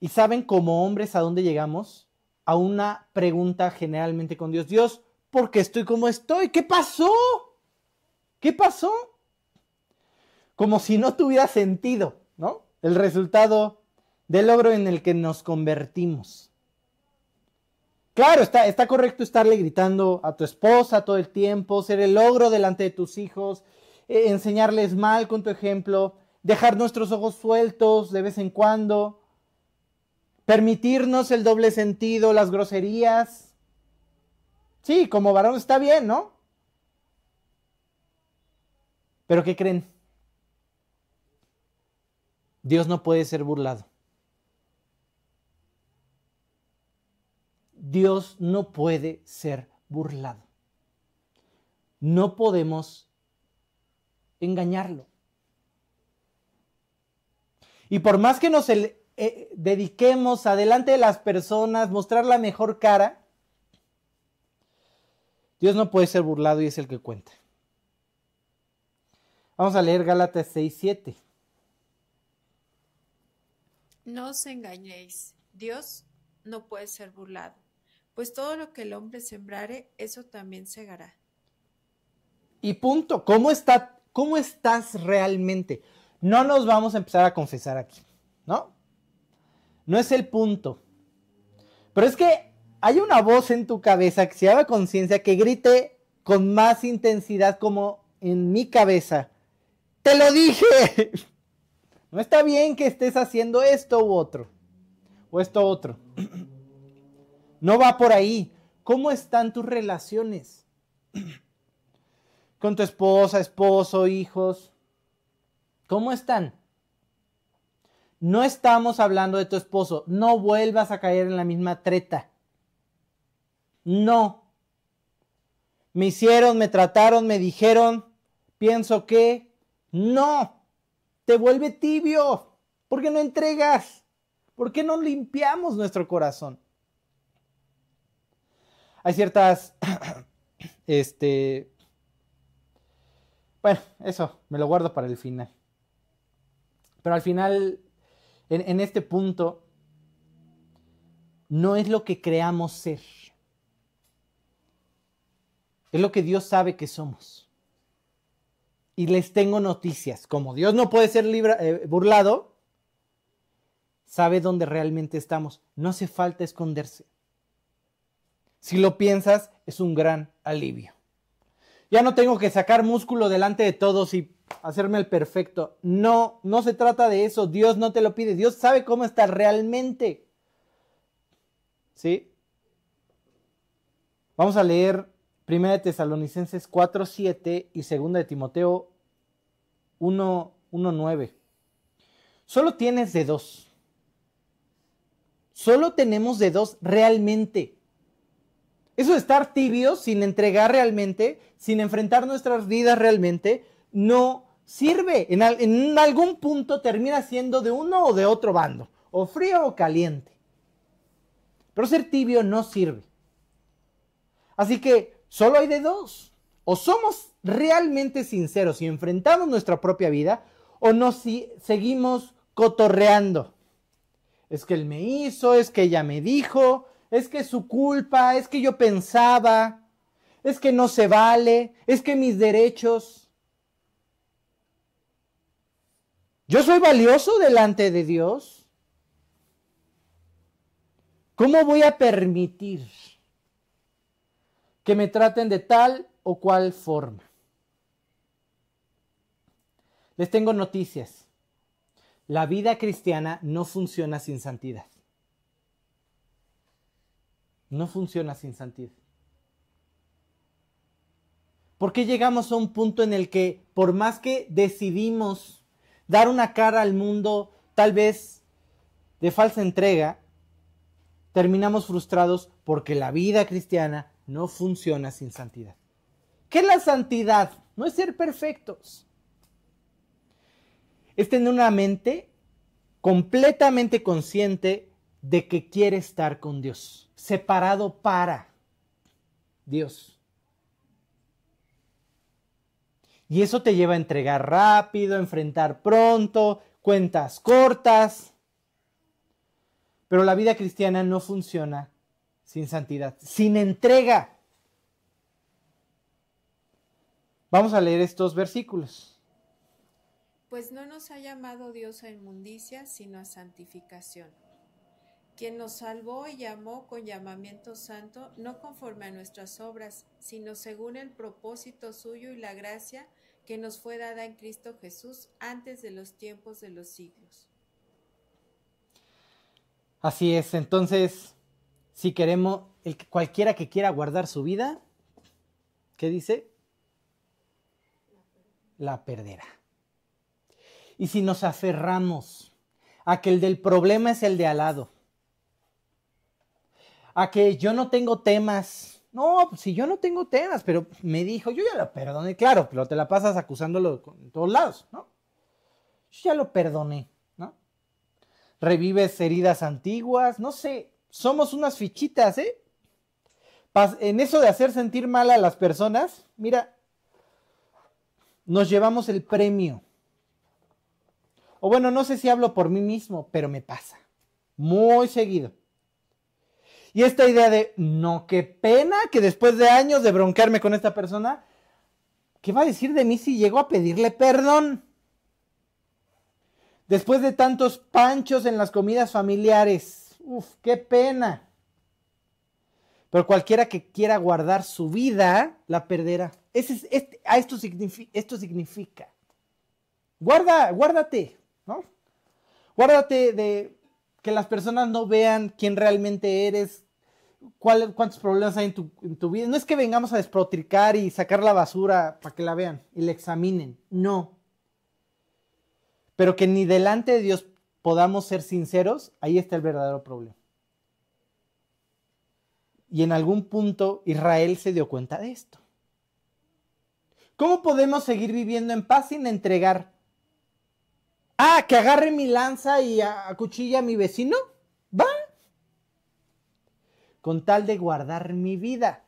¿Y saben como hombres a dónde llegamos? A una pregunta generalmente con Dios. Dios, ¿por qué estoy como estoy? ¿Qué pasó? ¿Qué pasó? Como si no tuviera sentido, ¿no? El resultado del logro en el que nos convertimos. Claro, está, está correcto estarle gritando a tu esposa todo el tiempo, ser el logro delante de tus hijos, eh, enseñarles mal con tu ejemplo, dejar nuestros ojos sueltos de vez en cuando, permitirnos el doble sentido, las groserías. Sí, como varón está bien, ¿no? Pero ¿qué creen? Dios no puede ser burlado. Dios no puede ser burlado. No podemos engañarlo. Y por más que nos eh, dediquemos adelante de las personas, mostrar la mejor cara, Dios no puede ser burlado y es el que cuenta. Vamos a leer Gálatas 6, 7. No os engañéis, Dios no puede ser burlado Pues todo lo que el hombre sembrare, eso también segará. Y punto. ¿Cómo, está, ¿Cómo estás realmente? No nos vamos a empezar a confesar aquí, ¿no? No es el punto. Pero es que hay una voz en tu cabeza que se llama conciencia que grite con más intensidad como en mi cabeza. Te lo dije. No está bien que estés haciendo esto u otro. O esto otro. No va por ahí. ¿Cómo están tus relaciones? Con tu esposa, esposo, hijos. ¿Cómo están? No estamos hablando de tu esposo. No vuelvas a caer en la misma treta. No. Me hicieron, me trataron, me dijeron, pienso que no. Te vuelve tibio. ¿Por qué no entregas? ¿Por qué no limpiamos nuestro corazón? Hay ciertas, este, bueno, eso, me lo guardo para el final. Pero al final, en, este punto, no es lo que creamos ser. Es lo que Dios sabe que somos. Y les tengo noticias. Como Dios no puede ser eh, burlado, sabe dónde realmente estamos. No hace falta esconderse. Si lo piensas, es un gran alivio. Ya no tengo que sacar músculo delante de todos y hacerme el perfecto. No, no se trata de eso. Dios no te lo pide. Dios sabe cómo estás realmente. ¿Sí? Vamos a leer 1 de Tesalonicenses 4, 7 y 2 de Timoteo 1, 1, 9. Solo tienes de dos. Solo tenemos de dos realmente. Eso de estar tibios, sin entregar realmente, sin enfrentar nuestras vidas realmente, no sirve. En, algún punto termina siendo de uno o de otro bando, o frío o caliente. Pero ser tibio no sirve. Así que solo hay de dos. O somos realmente sinceros y enfrentamos nuestra propia vida, o nos seguimos cotorreando. Es que él me hizo, es que ella me dijo, es que es su culpa, es que yo pensaba, es que no se vale, es que mis derechos. Yo soy valioso delante de Dios. ¿Cómo voy a permitir que me traten de tal o cual forma? Les tengo noticias. La vida cristiana no funciona sin santidad no funciona sin santidad. ¿Por qué llegamos a un punto en el que por más que decidimos dar una cara al mundo tal vez de falsa entrega, terminamos frustrados porque la vida cristiana no funciona sin santidad? ¿Qué es la santidad? No es ser perfectos. Es tener una mente completamente consciente de que quiere estar con Dios separado para Dios. Y eso te lleva a entregar rápido, enfrentar pronto, cuentas cortas. Pero la vida cristiana no funciona sin santidad, sin entrega. Vamos a leer estos versículos. Pues no nos ha llamado Dios a inmundicia, sino a santificación quien nos salvó y llamó con llamamiento santo, no conforme a nuestras obras, sino según el propósito suyo y la gracia que nos fue dada en Cristo Jesús antes de los tiempos de los siglos. Así es, entonces, si queremos, cualquiera que quiera guardar su vida, ¿qué dice? La perderá. Y si nos aferramos a que el del problema es el de al lado, a que yo no tengo temas. No, pues si yo no tengo temas, pero me dijo, yo ya lo perdoné, claro, pero te la pasas acusándolo en todos lados, ¿no? Yo ya lo perdoné, ¿no? Revives heridas antiguas, no sé, somos unas fichitas, ¿eh? En eso de hacer sentir mal a las personas, mira, nos llevamos el premio. O bueno, no sé si hablo por mí mismo, pero me pasa. Muy seguido. Y esta idea de, no, qué pena que después de años de bronquearme con esta persona, ¿qué va a decir de mí si llego a pedirle perdón? Después de tantos panchos en las comidas familiares, uf, qué pena. Pero cualquiera que quiera guardar su vida, la perderá. Ese esto, significa, esto significa. Guarda, guárdate, ¿no? Guárdate de que las personas no vean quién realmente eres, cuántos problemas hay en tu, en tu, vida. No es que vengamos a desprotricar y sacar la basura para que la vean y la examinen. No. Pero que ni delante de Dios podamos ser sinceros, ahí está el verdadero problema. Y en algún punto Israel se dio cuenta de esto. ¿Cómo podemos seguir viviendo en paz sin entregar? Ah, que agarre mi lanza y acuchilla a mi vecino. Va. Con tal de guardar mi vida.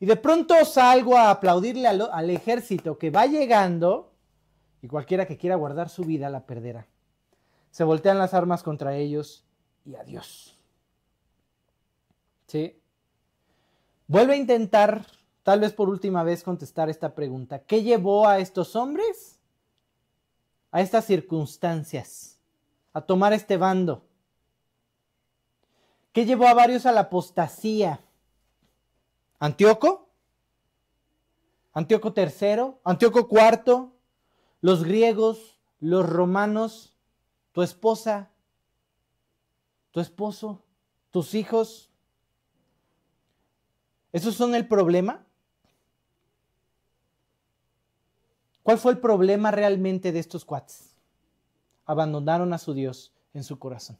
Y de pronto salgo a aplaudirle al, al ejército que va llegando y cualquiera que quiera guardar su vida la perderá. Se voltean las armas contra ellos y adiós. ¿Sí? Vuelve a intentar, tal vez por última vez, contestar esta pregunta. ¿Qué llevó a estos hombres a estas circunstancias, a tomar este bando? ¿Qué llevó a varios a la apostasía? ¿Antíoco? ¿Antíoco III? ¿Antíoco IV? ¿Los griegos? ¿Los romanos? ¿Tu esposa? ¿Tu esposo? ¿Tus hijos? ¿Esos son el problema? ¿Cuál fue el problema realmente de estos cuates? Abandonaron a su Dios en su corazón.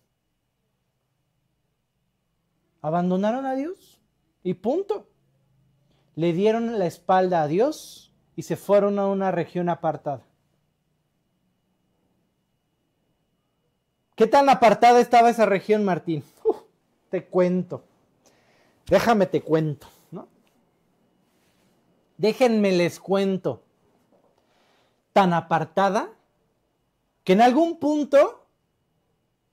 Abandonaron a Dios y punto. Le dieron la espalda a Dios y se fueron a una región apartada. ¿Qué tan apartada estaba esa región, Martín? te cuento. Déjame te cuento. Déjenme les cuento. Tan apartada que en algún punto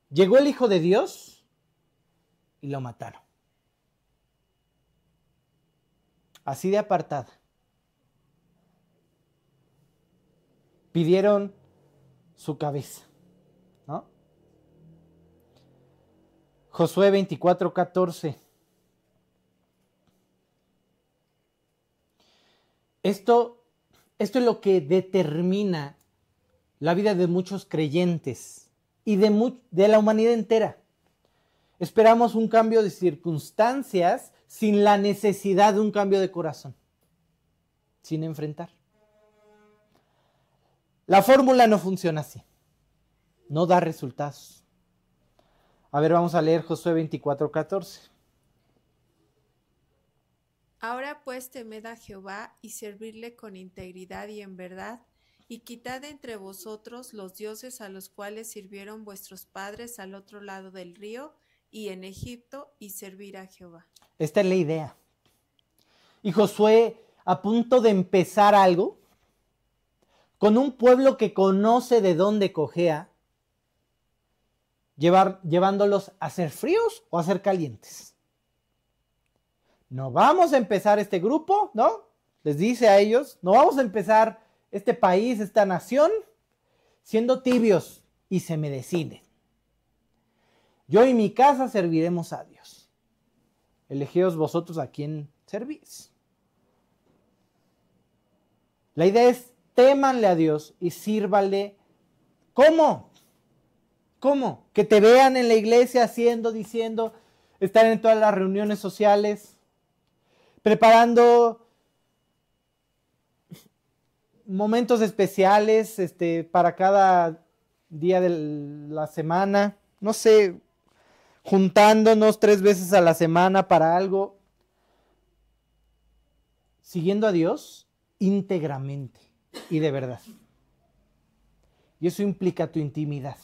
llegó el Hijo de Dios y lo mataron. Así de apartada. Pidieron su cabeza. ¿no? Josué 24, 14. Esto, esto es lo que determina la vida de muchos creyentes y de, la humanidad entera. Esperamos un cambio de circunstancias sin la necesidad de un cambio de corazón, sin enfrentar. La fórmula no funciona así, no da resultados. A ver, vamos a leer Josué 24, 14. Ahora pues temed a Jehová y servirle con integridad y en verdad, y quitad entre vosotros los dioses a los cuales sirvieron vuestros padres al otro lado del río y en Egipto, y servir a Jehová. Esta es la idea. Y Josué, a punto de empezar algo, con un pueblo que conoce de dónde cojea, llevar, llevándolos a ser fríos o a ser calientes no vamos a empezar este grupo, ¿no? Les dice a ellos, no vamos a empezar este país, esta nación, siendo tibios y se me deciden. Yo y mi casa serviremos a Dios. Elegeos vosotros a quién servís. La idea es témanle a Dios y sírvale. ¿Cómo? ¿Cómo? Que te vean en la iglesia haciendo, diciendo, estar en todas las reuniones sociales, preparando momentos especiales este, para cada día de la semana, no sé, juntándonos tres veces a la semana para algo, siguiendo a Dios íntegramente y de verdad. Y eso implica tu intimidad.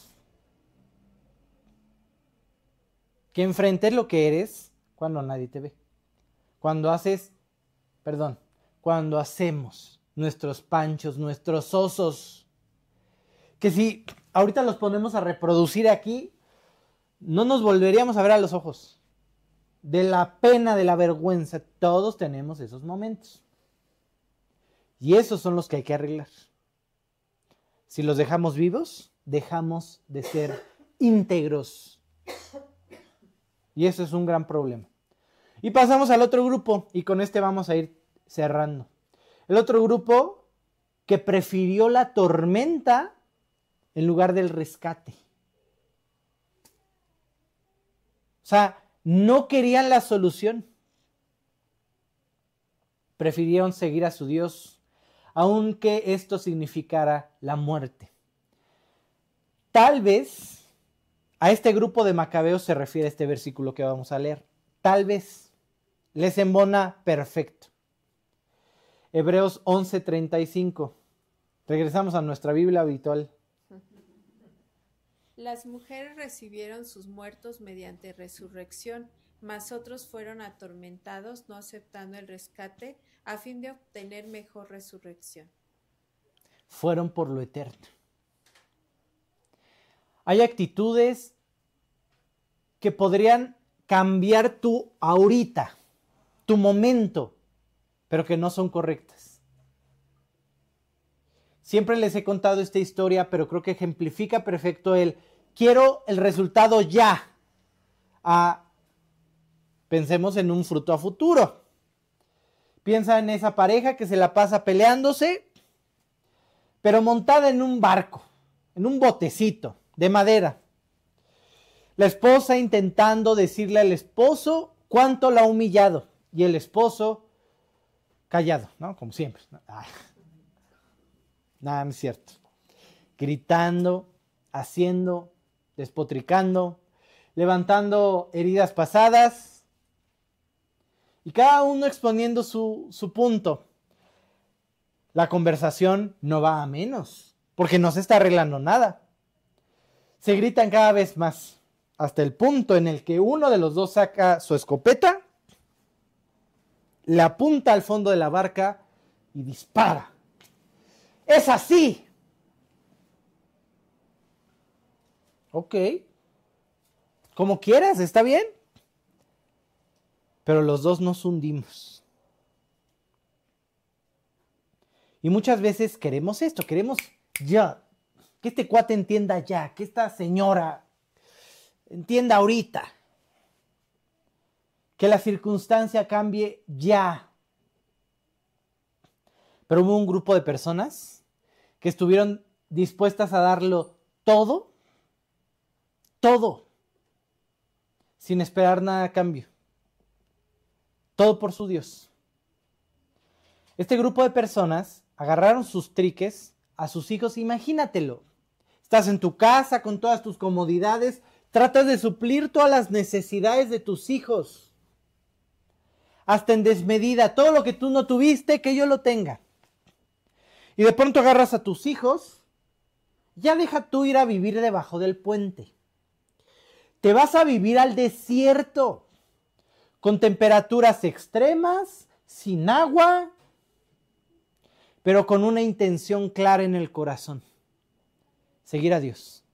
Que enfrentes lo que eres cuando nadie te ve cuando haces, perdón, cuando hacemos nuestros panchos, nuestros osos, que si ahorita los ponemos a reproducir aquí, no nos volveríamos a ver a los ojos. de la pena, de la vergüenza. Todos tenemos esos momentos. Y esos son los que hay que arreglar. Si los dejamos vivos, dejamos de ser íntegros. Y eso es un gran problema. Y pasamos al otro grupo, y con este vamos a ir cerrando. El otro grupo que prefirió la tormenta en lugar del rescate. O sea, no querían la solución. Prefirieron seguir a su Dios, aunque esto significara la muerte. Tal vez a este grupo de macabeos se refiere este versículo que vamos a leer. Tal vez les embona perfecto. Hebreos 11:35. Regresamos a nuestra Biblia habitual. Las mujeres recibieron sus muertos mediante resurrección, mas otros fueron atormentados no aceptando el rescate a fin de obtener mejor resurrección. Fueron por lo eterno. Hay actitudes que podrían cambiar tu ahorita, tu momento, pero que no son correctas. Siempre les he contado esta historia, pero creo que ejemplifica perfecto el quiero el resultado ya. Ah, pensemos en un fruto a futuro. Piensa en esa pareja que se la pasa peleándose, pero montada en un barco, en un botecito de madera. La esposa intentando decirle al esposo cuánto la ha humillado y el esposo callado, ¿no? Como siempre. Nada, no es cierto. Gritando, haciendo, despotricando, levantando heridas pasadas y cada uno exponiendo su, su punto. La conversación no va a menos, porque no se está arreglando nada. Se gritan cada vez más, hasta el punto en el que uno de los dos saca su escopeta, le apunta al fondo de la barca y dispara. Es así. Ok. Como quieras, está bien. Pero los dos nos hundimos. Y muchas veces queremos esto, queremos ya, que este cuate entienda ya, que esta señora entienda ahorita, que la circunstancia cambie ya. Pero hubo un grupo de personas que estuvieron dispuestas a darlo todo, todo, sin esperar nada a cambio. Todo por su Dios. Este grupo de personas agarraron sus triques a sus hijos, imagínatelo. Estás en tu casa con todas tus comodidades, tratas de suplir todas las necesidades de tus hijos. Hasta en desmedida, todo lo que tú no tuviste, que yo lo tenga. Y de pronto agarras a tus hijos, ya deja tú ir a vivir debajo del puente. Te vas a vivir al desierto, con temperaturas extremas, sin agua, pero con una intención clara en el corazón. Seguir a Dios.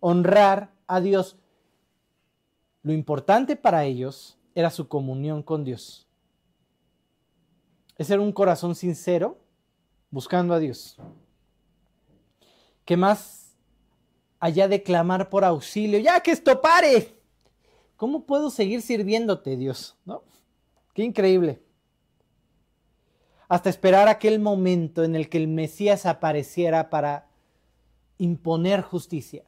Honrar a Dios. Lo importante para ellos era su comunión con Dios. Es ser un corazón sincero buscando a Dios. ¿Qué más allá de clamar por auxilio? Ya que esto pare. ¿Cómo puedo seguir sirviéndote, Dios? ¿No? Qué increíble. Hasta esperar aquel momento en el que el Mesías apareciera para imponer justicia.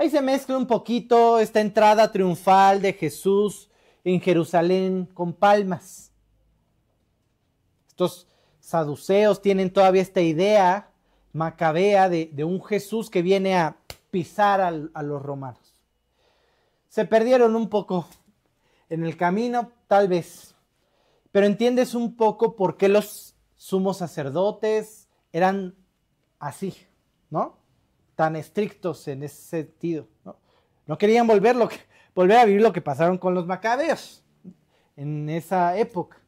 Ahí se mezcla un poquito esta entrada triunfal de Jesús en Jerusalén con palmas. Estos saduceos tienen todavía esta idea macabea de, un Jesús que viene a pisar a los romanos. Se perdieron un poco en el camino, tal vez, pero entiendes un poco por qué los sumos sacerdotes eran así, ¿no? Tan estrictos en ese sentido, ¿no? Querían volver, lo que, volver a vivir lo que pasaron con los macabeos en esa época.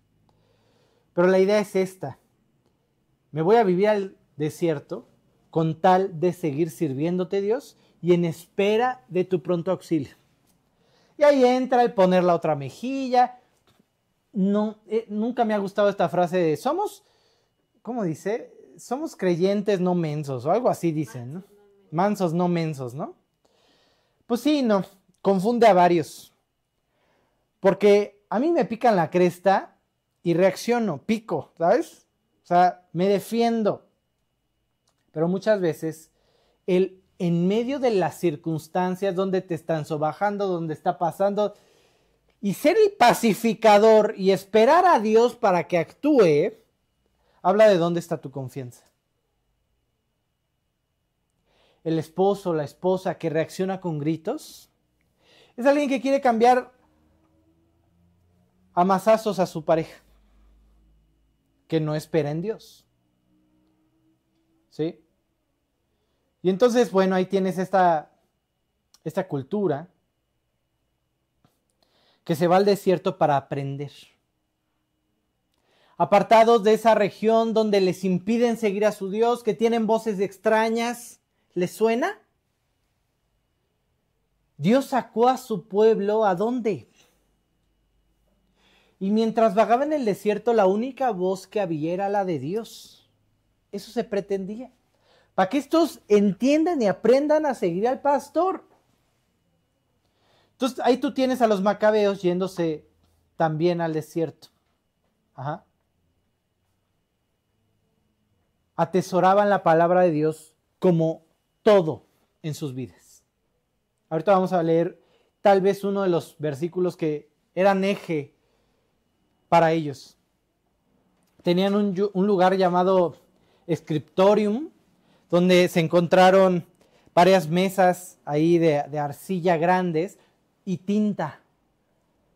Pero la idea es esta me voy a vivir al desierto con tal de seguir sirviéndote Dios y en espera de tu pronto auxilio. Y ahí entra el poner la otra mejilla. No, eh, nunca me ha gustado esta frase de somos, ¿cómo dice? Somos creyentes no mensos o algo así dicen, ¿no? Mansos no mensos, ¿no? Pues sí, no, confunde a varios. Porque a mí me pican la cresta y reacciono, pico, ¿sabes? O sea, me defiendo. Pero muchas veces el en medio de las circunstancias donde te están sobajando, donde está pasando, y ser el pacificador y esperar a Dios para que actúe, habla de dónde está tu confianza. El esposo, la esposa que reacciona con gritos, es alguien que quiere cambiar a masazos a su pareja, que no espera en Dios. ¿Sí? Y entonces, bueno, ahí tienes esta, esta cultura que se va al desierto para aprender. Apartados de esa región donde les impiden seguir a su Dios, que tienen voces extrañas, ¿les suena? Dios sacó a su pueblo a dónde? Y mientras vagaba en el desierto, la única voz que había era la de Dios. Eso se pretendía para que estos entiendan y aprendan a seguir al pastor. Entonces ahí tú tienes a los macabeos yéndose también al desierto. Ajá. Atesoraban la palabra de Dios como todo en sus vidas. Ahorita vamos a leer tal vez uno de los versículos que eran eje para ellos. Tenían un, lugar llamado Scriptorium, donde se encontraron varias mesas ahí de, arcilla grandes y tinta,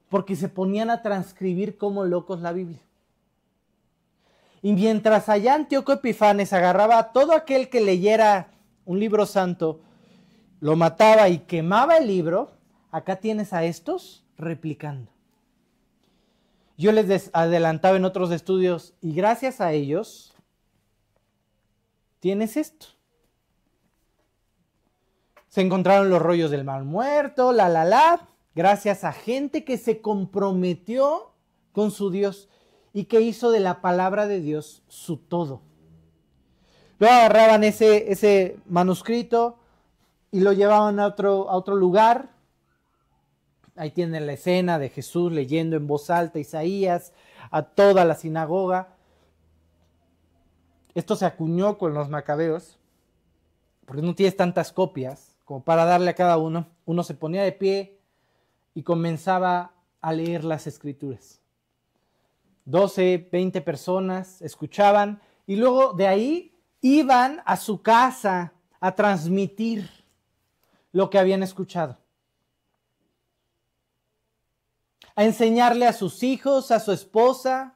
porque se ponían a transcribir como locos la Biblia. Y mientras allá Antíoco Epifanes agarraba a todo aquel que leyera un libro santo, lo mataba y quemaba el libro, acá tienes a estos replicando. Yo les adelantaba en otros estudios y gracias a ellos tienes esto. Se encontraron los rollos del mal muerto, la la la, gracias a gente que se comprometió con su Dios y que hizo de la palabra de Dios su todo. Luego agarraban ese, ese manuscrito y lo llevaban a otro, a otro lugar. Ahí tienen la escena de Jesús leyendo en voz alta Isaías a toda la sinagoga. Esto se acuñó con los macabeos, porque no tienes tantas copias como para darle a cada uno. Uno se ponía de pie y comenzaba a leer las escrituras. 12, 20 personas escuchaban y luego de ahí iban a su casa a transmitir lo que habían escuchado. A enseñarle a sus hijos, a su esposa,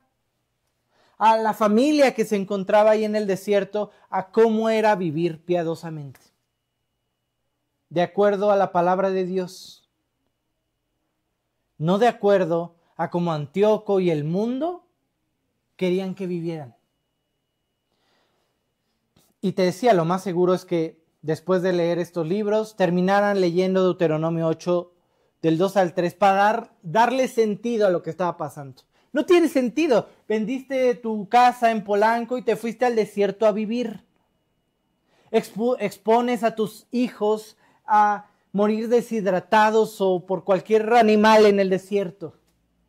a la familia que se encontraba ahí en el desierto a cómo era vivir piadosamente, de acuerdo a la palabra de Dios, no de acuerdo a cómo Antíoco y el mundo querían que vivieran. Y te decía, lo más seguro es que después de leer estos libros, terminaran leyendo Deuteronomio 8 del 2 al 3 para dar, darle sentido a lo que estaba pasando. No tiene sentido. Vendiste tu casa en Polanco y te fuiste al desierto a vivir. expones a tus hijos a morir deshidratados o por cualquier animal en el desierto.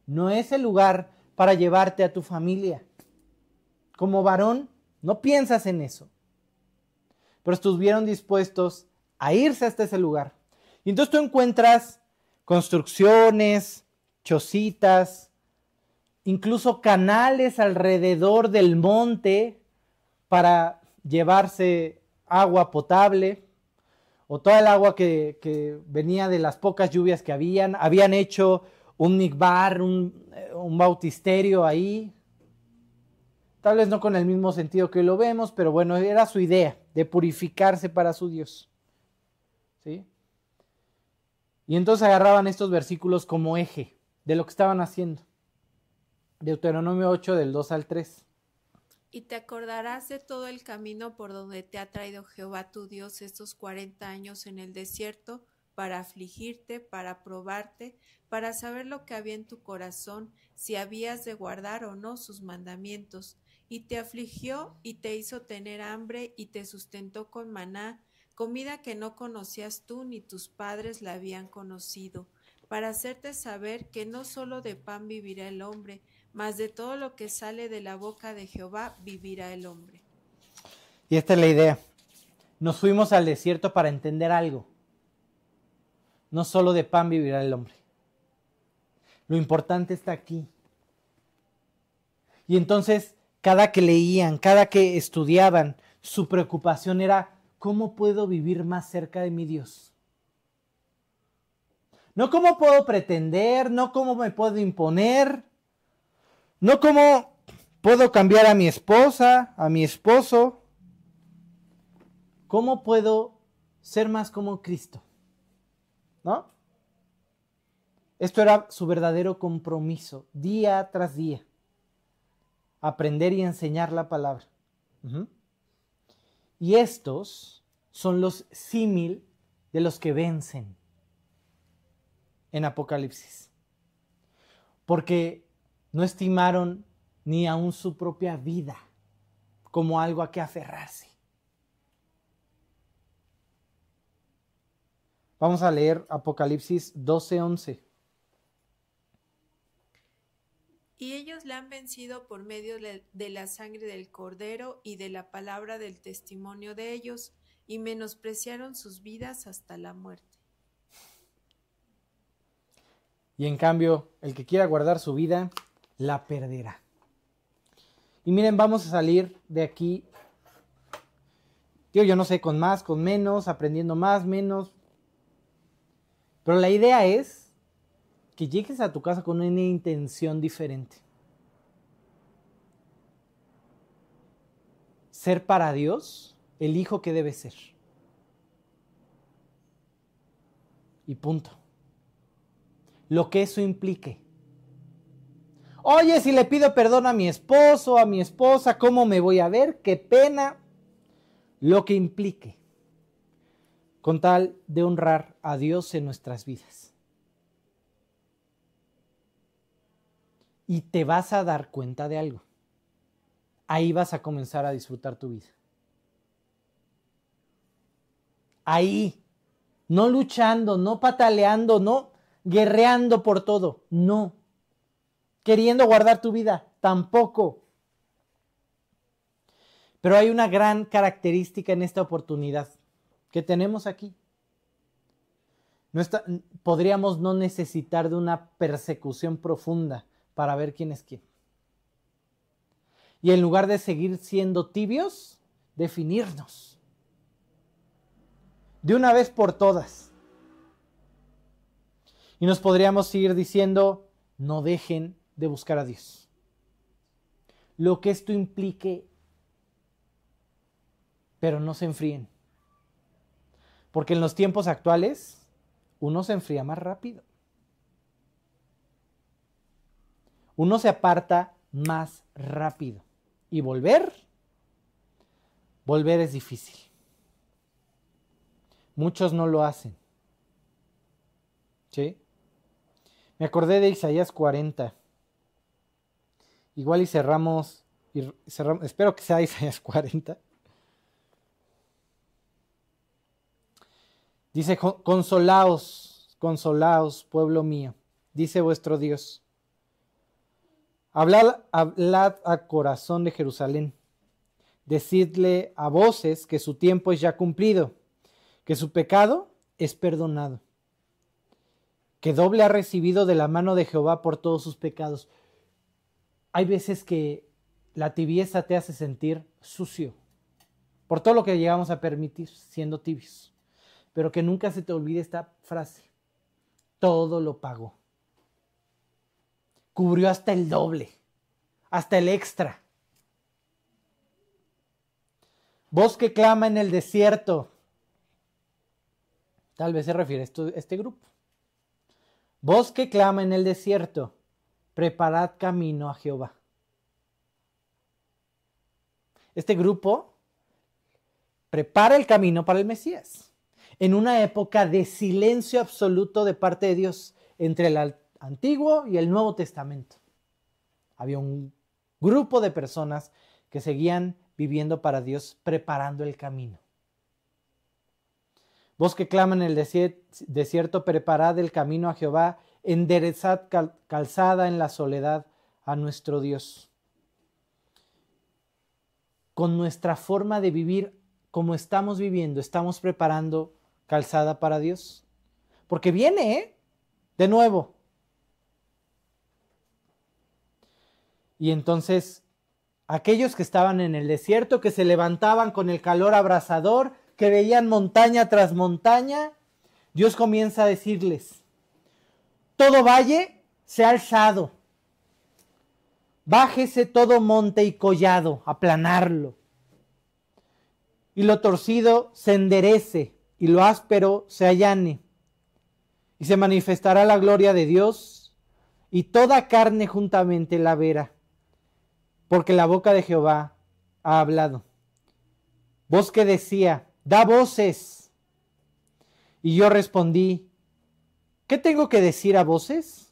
No es el lugar para llevarte a tu familia. Como varón, no piensas en eso. Pero estuvieron dispuestos a irse hasta ese lugar. Y entonces tú encuentras construcciones, chocitas, incluso canales alrededor del monte para llevarse agua potable o toda el agua que, venía de las pocas lluvias que habían. Habían hecho un migbar, un, un bautisterio ahí. Tal vez no con el mismo sentido que lo vemos, pero bueno, era su idea de purificarse para su Dios. ¿Sí? Y entonces agarraban estos versículos como eje de lo que estaban haciendo. Deuteronomio 8 del 2 al 3. Y te acordarás de todo el camino por donde te ha traído Jehová tu Dios estos cuarenta años en el desierto para afligirte, para probarte, para saber lo que había en tu corazón, si habías de guardar o no sus mandamientos. Y te afligió y te hizo tener hambre y te sustentó con maná, comida que no conocías tú ni tus padres la habían conocido, para hacerte saber que no solo de pan vivirá el hombre, mas de todo lo que sale de la boca de Jehová vivirá el hombre. Y esta es la idea. Nos fuimos al desierto para entender algo. No solo de pan vivirá el hombre. Lo importante está aquí. Y entonces, cada que leían, cada que estudiaban, su preocupación era, ¿cómo puedo vivir más cerca de mi Dios? No cómo puedo pretender, no cómo me puedo imponer, no cómo puedo cambiar a mi esposa, a mi esposo. ¿Cómo puedo ser más como Cristo? ¿No? Esto era su verdadero compromiso, día tras día. Aprender y enseñar la palabra. Y estos son los símil de los que vencen en Apocalipsis. Porque no estimaron ni aún su propia vida como algo a que aferrarse. Vamos a leer Apocalipsis 12:11. Y ellos la han vencido por medio de la sangre del cordero y de la palabra del testimonio de ellos, y menospreciaron sus vidas hasta la muerte. Y en cambio, el que quiera guardar su vida, la perderá. Y miren, vamos a salir de aquí, yo no sé, con más, con menos, aprendiendo más, menos. Pero la idea es que llegues a tu casa con una intención diferente. Ser para Dios el hijo que debe ser. Y punto. Lo que eso implique. Oye, si le pido perdón a mi esposo, a mi esposa, ¿cómo me voy a ver? Qué pena. Lo que implique. Con tal de honrar a Dios en nuestras vidas. Y te vas a dar cuenta de algo. Ahí vas a comenzar a disfrutar tu vida. Ahí. No luchando, no pataleando, no guerreando por todo. No queriendo guardar tu vida, tampoco. Pero hay una gran característica en esta oportunidad que tenemos aquí. No podríamos no necesitar de una persecución profunda para ver quién es quién. Y en lugar de seguir siendo tibios, definirnos. De una vez por todas. Y nos podríamos seguir diciendo, no dejen de buscar a Dios. Lo que esto implique, pero no se enfríen. Porque en los tiempos actuales uno se enfría más rápido. Uno se aparta más rápido. Y volver, volver es difícil. Muchos no lo hacen. ¿Sí? Me acordé de Isaías 40. Igual y cerramos, y espero que sea Isaías 40. Dice, consolaos, consolaos, pueblo mío, dice vuestro Dios. Hablad, hablad a corazón de Jerusalén. Decidle a voces que su tiempo es ya cumplido, que su pecado es perdonado, que doble ha recibido de la mano de Jehová por todos sus pecados hay veces que la tibieza te hace sentir sucio por todo lo que llegamos a permitir siendo tibios. Pero que nunca se te olvide esta frase. Todo lo pagó. Cubrió hasta el doble, hasta el extra. Voz que clama en el desierto. Tal vez se refiere a este grupo. Voz que clama en el desierto preparad camino a Jehová. Este grupo prepara el camino para el Mesías. en una época de silencio absoluto de parte de Dios entre el Antiguo y el Nuevo Testamento. Había un grupo de personas que seguían viviendo para Dios, preparando el camino. Vos que claman en el desierto, preparad el camino a Jehová, enderezad calzada en la soledad a nuestro Dios. Con nuestra forma de vivir como estamos viviendo, estamos preparando calzada para Dios. Porque viene, ¿eh? De nuevo. Y entonces, aquellos que estaban en el desierto, que se levantaban con el calor abrasador, que veían montaña tras montaña, Dios comienza a decirles, todo valle se ha alzado, bájese todo monte y collado, aplanarlo, y lo torcido se enderece, y lo áspero se allane, y se manifestará la gloria de Dios, y toda carne juntamente la verá, porque la boca de Jehová ha hablado. Voz que decía, da voces. Y yo respondí, ¿qué tengo que decir a voces?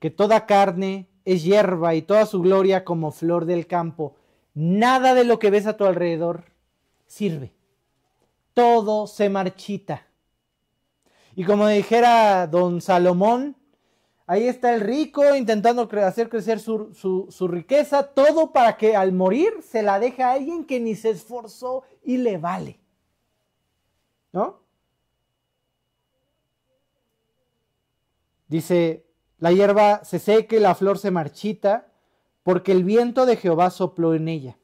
Que toda carne es hierba y toda su gloria como flor del campo. Nada de lo que ves a tu alrededor sirve todo se marchita. Y como dijera don Salomón, ahí está el rico intentando hacer crecer su, riqueza, todo para que al morir se la deje a alguien que ni se esforzó y le vale. ¿No? Dice, la hierba se seca y la flor se marchita, porque el viento de Jehová sopló en ella.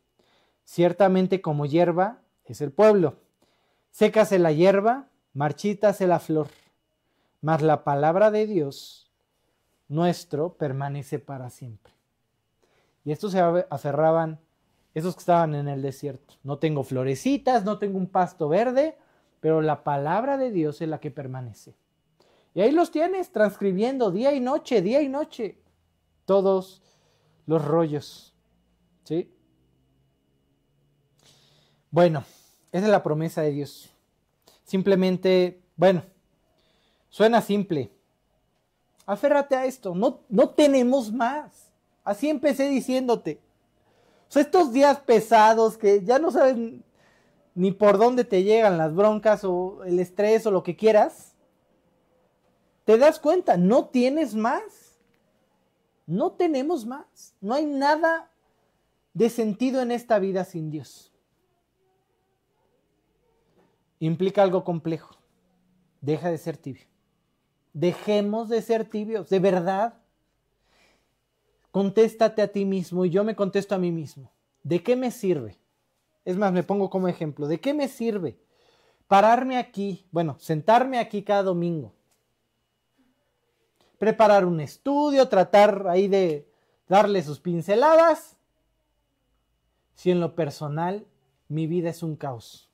Ciertamente como hierba es el pueblo Sécase la hierba, marchítase la flor, mas la palabra de Dios nuestro permanece para siempre. Y estos se aferraban, esos que estaban en el desierto. No tengo florecitas, no tengo un pasto verde, pero la palabra de Dios es la que permanece. Y ahí los tienes transcribiendo día y noche, día y noche, todos los rollos. ¿Sí? Bueno, esa es la promesa de Dios. Simplemente, bueno, suena simple. Aférrate a esto. No, no tenemos más. Así empecé diciéndote. O sea, estos días pesados que ya no saben ni por dónde te llegan las broncas o el estrés o lo que quieras, te das cuenta, no tienes más. No tenemos más. No hay nada de sentido en esta vida sin Dios implica algo complejo. Deja de ser tibio. Dejemos de ser tibios, de verdad. Contéstate a ti mismo y yo me contesto a mí mismo. ¿De qué me sirve? Es más, me pongo como ejemplo. ¿De qué me sirve pararme aquí, bueno, sentarme aquí cada domingo? Preparar un estudio, tratar ahí de darle sus pinceladas. Si en lo personal mi vida es un caos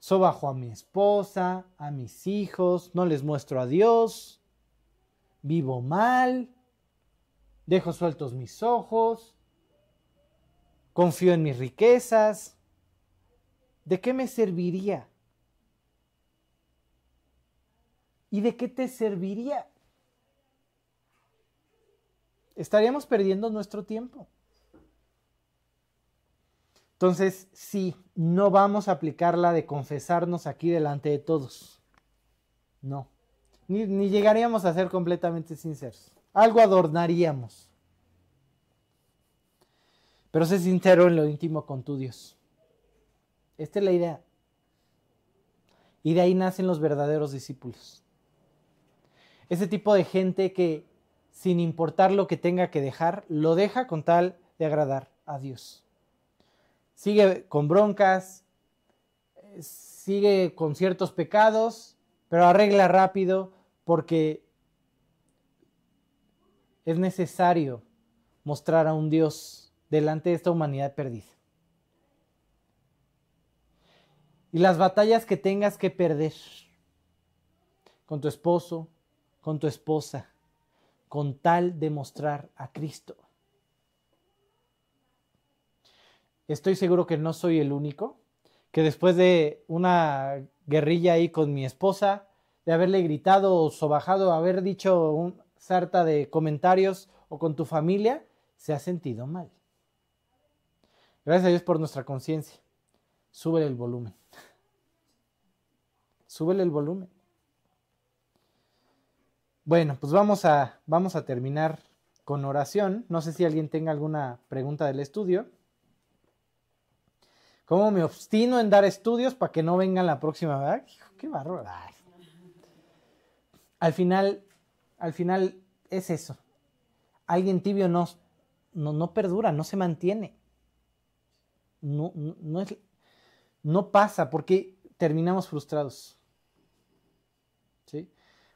sobajo a mi esposa, a mis hijos, no les muestro a Dios, vivo mal, dejo sueltos mis ojos, confío en mis riquezas. ¿De qué me serviría? ¿Y de qué te serviría? Estaríamos perdiendo nuestro tiempo. Entonces, sí, no vamos a aplicar la de confesarnos aquí delante de todos. No. Ni, llegaríamos a ser completamente sinceros. Algo adornaríamos. Pero sé sincero en lo íntimo con tu Dios. Esta es la idea. Y de ahí nacen los verdaderos discípulos. Ese tipo de gente que, sin importar lo que tenga que dejar, lo deja con tal de agradar a Dios sigue con broncas, sigue con ciertos pecados, pero arregla rápido porque es necesario mostrar a un Dios delante de esta humanidad perdida. Y las batallas que tengas que perder con tu esposo, con tu esposa, con tal de mostrar a Cristo. Estoy seguro que no soy el único que después de una guerrilla ahí con mi esposa, de haberle gritado o sobajado, haber dicho un sarta de comentarios o con tu familia, se ha sentido mal. Gracias a Dios por nuestra conciencia. Súbele el volumen. Súbele el volumen. Bueno, pues vamos a, vamos a terminar con oración. No sé si alguien tenga alguna pregunta del estudio. ¿Cómo me obstino en dar estudios para que no vengan la próxima vez? Qué barro. Al final, al final es eso. Alguien tibio no, no, no perdura, no se mantiene. No, no, es, no pasa porque terminamos frustrados. ¿Sí?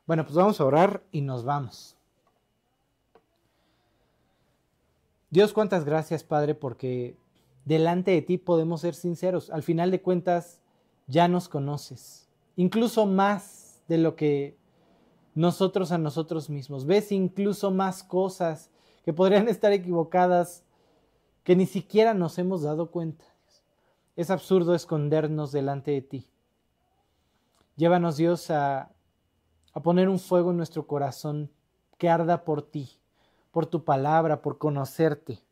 Bueno, pues vamos a orar y nos vamos. Dios, cuántas gracias, Padre, porque delante de ti podemos ser sinceros. Al final de cuentas, ya nos conoces, incluso más de lo que nosotros a nosotros mismos. Ves incluso más cosas que podrían estar equivocadas que ni siquiera nos hemos dado cuenta. Es absurdo escondernos delante de ti. Llévanos Dios a, a poner un fuego en nuestro corazón que arda por ti, por tu palabra, por conocerte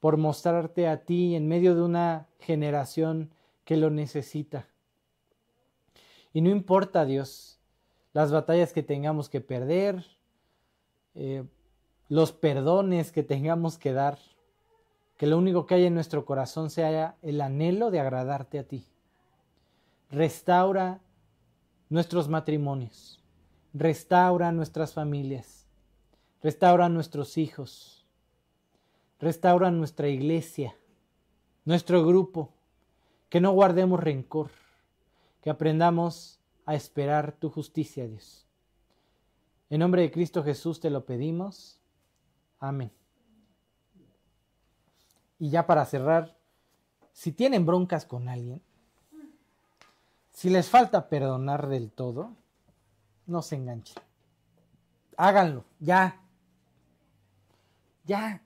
por mostrarte a ti en medio de una generación que lo necesita. Y no importa, Dios, las batallas que tengamos que perder, eh, los perdones que tengamos que dar, que lo único que hay en nuestro corazón sea el anhelo de agradarte a ti. Restaura nuestros matrimonios, restaura nuestras familias, restaura nuestros hijos Restaura nuestra iglesia, nuestro grupo, que no guardemos rencor, que aprendamos a esperar tu justicia, Dios. En nombre de Cristo Jesús te lo pedimos. Amén. Y ya para cerrar, si tienen broncas con alguien, si les falta perdonar del todo, no se enganchen. Háganlo, ya. Ya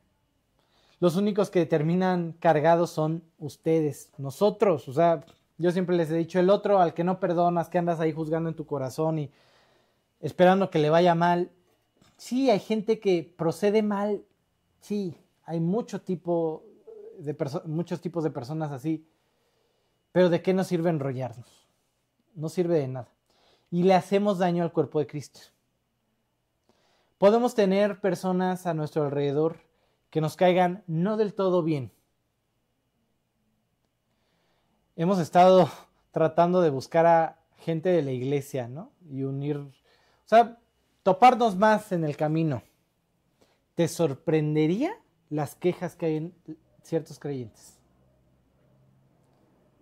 los únicos que terminan cargados son ustedes, nosotros. O sea, yo siempre les he dicho, el otro al que no perdonas, que andas ahí juzgando en tu corazón y esperando que le vaya mal. Sí, hay gente que procede mal. Sí, hay mucho tipo de muchos tipos de personas así. Pero ¿de qué nos sirve enrollarnos? No sirve de nada. Y le hacemos daño al cuerpo de Cristo. Podemos tener personas a nuestro alrededor que nos caigan no del todo bien. Hemos estado tratando de buscar a gente de la iglesia, ¿no? Y unir, o sea, toparnos más en el camino. ¿Te sorprendería las quejas que hay en ciertos creyentes?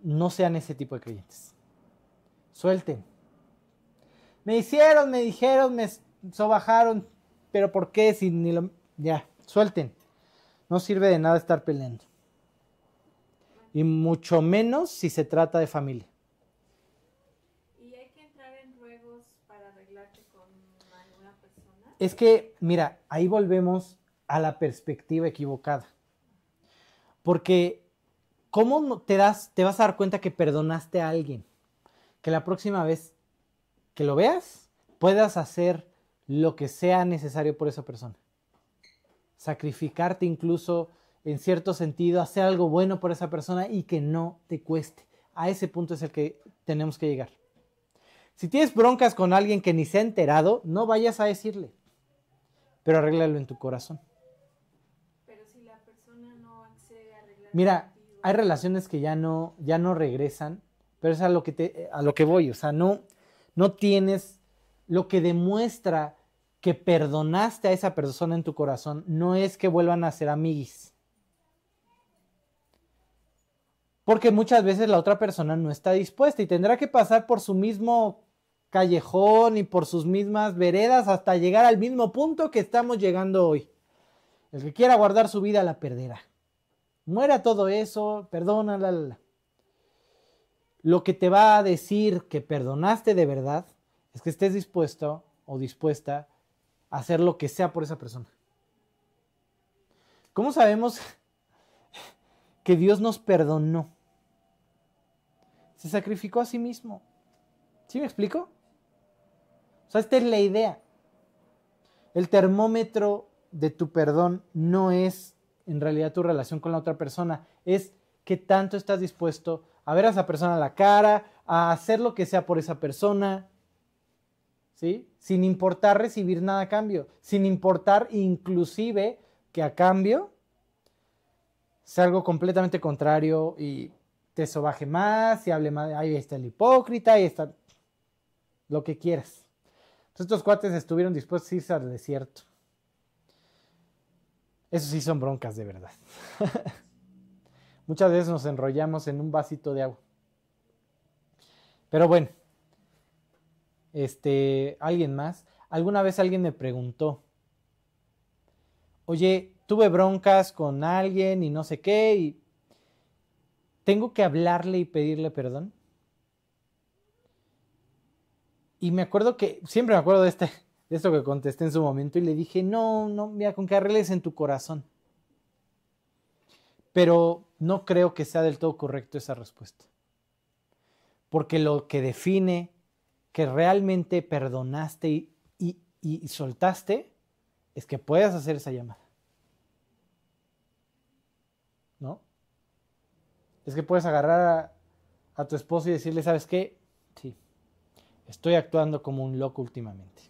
No sean ese tipo de creyentes. Suelten. Me hicieron, me dijeron, me sobajaron, pero ¿por qué si ni. Ya, suelten. No sirve de nada estar peleando. Y mucho menos si se trata de familia. ¿Y hay que entrar en ruegos para arreglarte con alguna persona? Es que, mira, ahí volvemos a la perspectiva equivocada. Porque, ¿cómo te, das, te vas a dar cuenta que perdonaste a alguien? Que la próxima vez que lo veas, puedas hacer lo que sea necesario por esa persona sacrificarte incluso en cierto sentido, hacer algo bueno por esa persona y que no te cueste. A ese punto es el que tenemos que llegar. Si tienes broncas con alguien que ni se ha enterado, no vayas a decirle, pero arréglalo en tu corazón. Pero si la persona no accede a arreglar Mira, hay relaciones que ya no, ya no regresan, pero es a lo que, te, a lo que voy, o sea, no, no tienes lo que demuestra que perdonaste a esa persona en tu corazón no es que vuelvan a ser amiguis. Porque muchas veces la otra persona no está dispuesta y tendrá que pasar por su mismo callejón y por sus mismas veredas hasta llegar al mismo punto que estamos llegando hoy. El que quiera guardar su vida la perderá. Muera todo eso, perdónala. Lo que te va a decir que perdonaste de verdad es que estés dispuesto o dispuesta hacer lo que sea por esa persona. ¿Cómo sabemos que Dios nos perdonó? Se sacrificó a sí mismo. ¿Sí me explico? O sea, esta es la idea. El termómetro de tu perdón no es en realidad tu relación con la otra persona, es que tanto estás dispuesto a ver a esa persona la cara, a hacer lo que sea por esa persona, Sin importar recibir nada a cambio, sin importar inclusive que a cambio sea algo completamente contrario y te sobaje más y hable más, ahí está el hipócrita, ahí está lo que quieras. Entonces estos cuates estuvieron dispuestos a irse al desierto. Eso sí son broncas de verdad. Muchas veces nos enrollamos en un vasito de agua. Pero bueno, este, alguien más. Alguna vez alguien me preguntó, oye, tuve broncas con alguien y no sé qué, y tengo que hablarle y pedirle perdón. Y me acuerdo que, siempre me acuerdo de, este, de esto que contesté en su momento y le dije, no, no, mira, con que arregles en tu corazón. Pero no creo que sea del todo correcto esa respuesta. Porque lo que define que realmente perdonaste y, y, soltaste es que puedas hacer esa llamada. ¿No? Es que puedes agarrar a, tu esposo y decirle, ¿sabes qué? Sí, estoy actuando como un loco últimamente.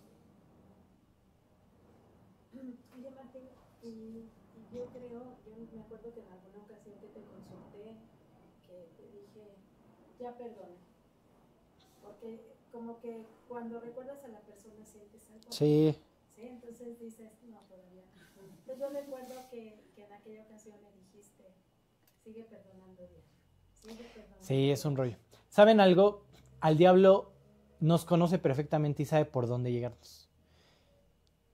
Como que cuando recuerdas a la persona sientes algo. Sí. Sí, entonces dices, no, todavía. Entonces yo recuerdo que, que en aquella ocasión me dijiste, sigue perdonando Dios. Sigue perdonando sí, es un rollo. ¿Saben algo? Al diablo nos conoce perfectamente y sabe por dónde llegarnos.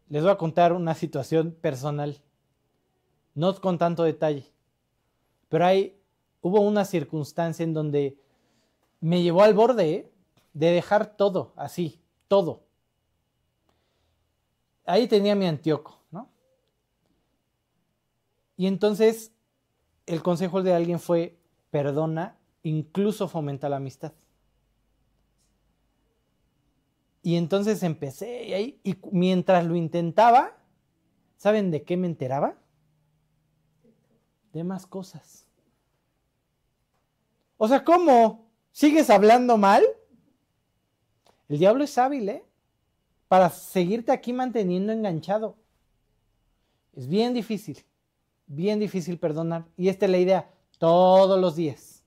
Les voy a contar una situación personal, no con tanto detalle, pero hay, hubo una circunstancia en donde me llevó al borde, ¿eh? De dejar todo así, todo. Ahí tenía mi Antioco, ¿no? Y entonces el consejo de alguien fue, perdona, incluso fomenta la amistad. Y entonces empecé y, y mientras lo intentaba, ¿saben de qué me enteraba? De más cosas. O sea, ¿cómo? ¿Sigues hablando mal? El diablo es hábil, ¿eh? Para seguirte aquí manteniendo enganchado. Es bien difícil, bien difícil perdonar. Y esta es la idea, todos los días,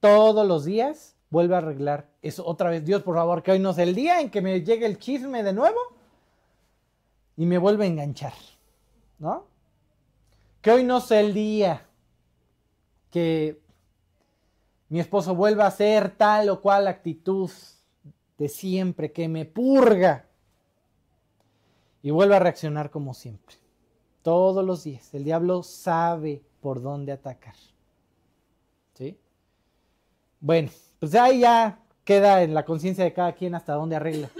todos los días vuelve a arreglar eso otra vez. Dios, por favor, que hoy no sea el día en que me llegue el chisme de nuevo y me vuelve a enganchar, ¿no? Que hoy no sea el día que mi esposo vuelva a hacer tal o cual actitud de siempre, que me purga. Y vuelve a reaccionar como siempre. Todos los días. El diablo sabe por dónde atacar. ¿Sí? Bueno, pues ahí ya queda en la conciencia de cada quien hasta dónde arregla.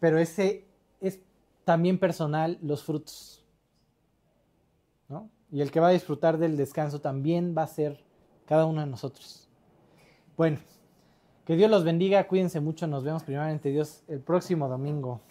Pero ese es también personal los frutos. ¿no? Y el que va a disfrutar del descanso también va a ser cada uno de nosotros. Bueno, que Dios los bendiga, cuídense mucho, nos vemos primeramente Dios el próximo domingo.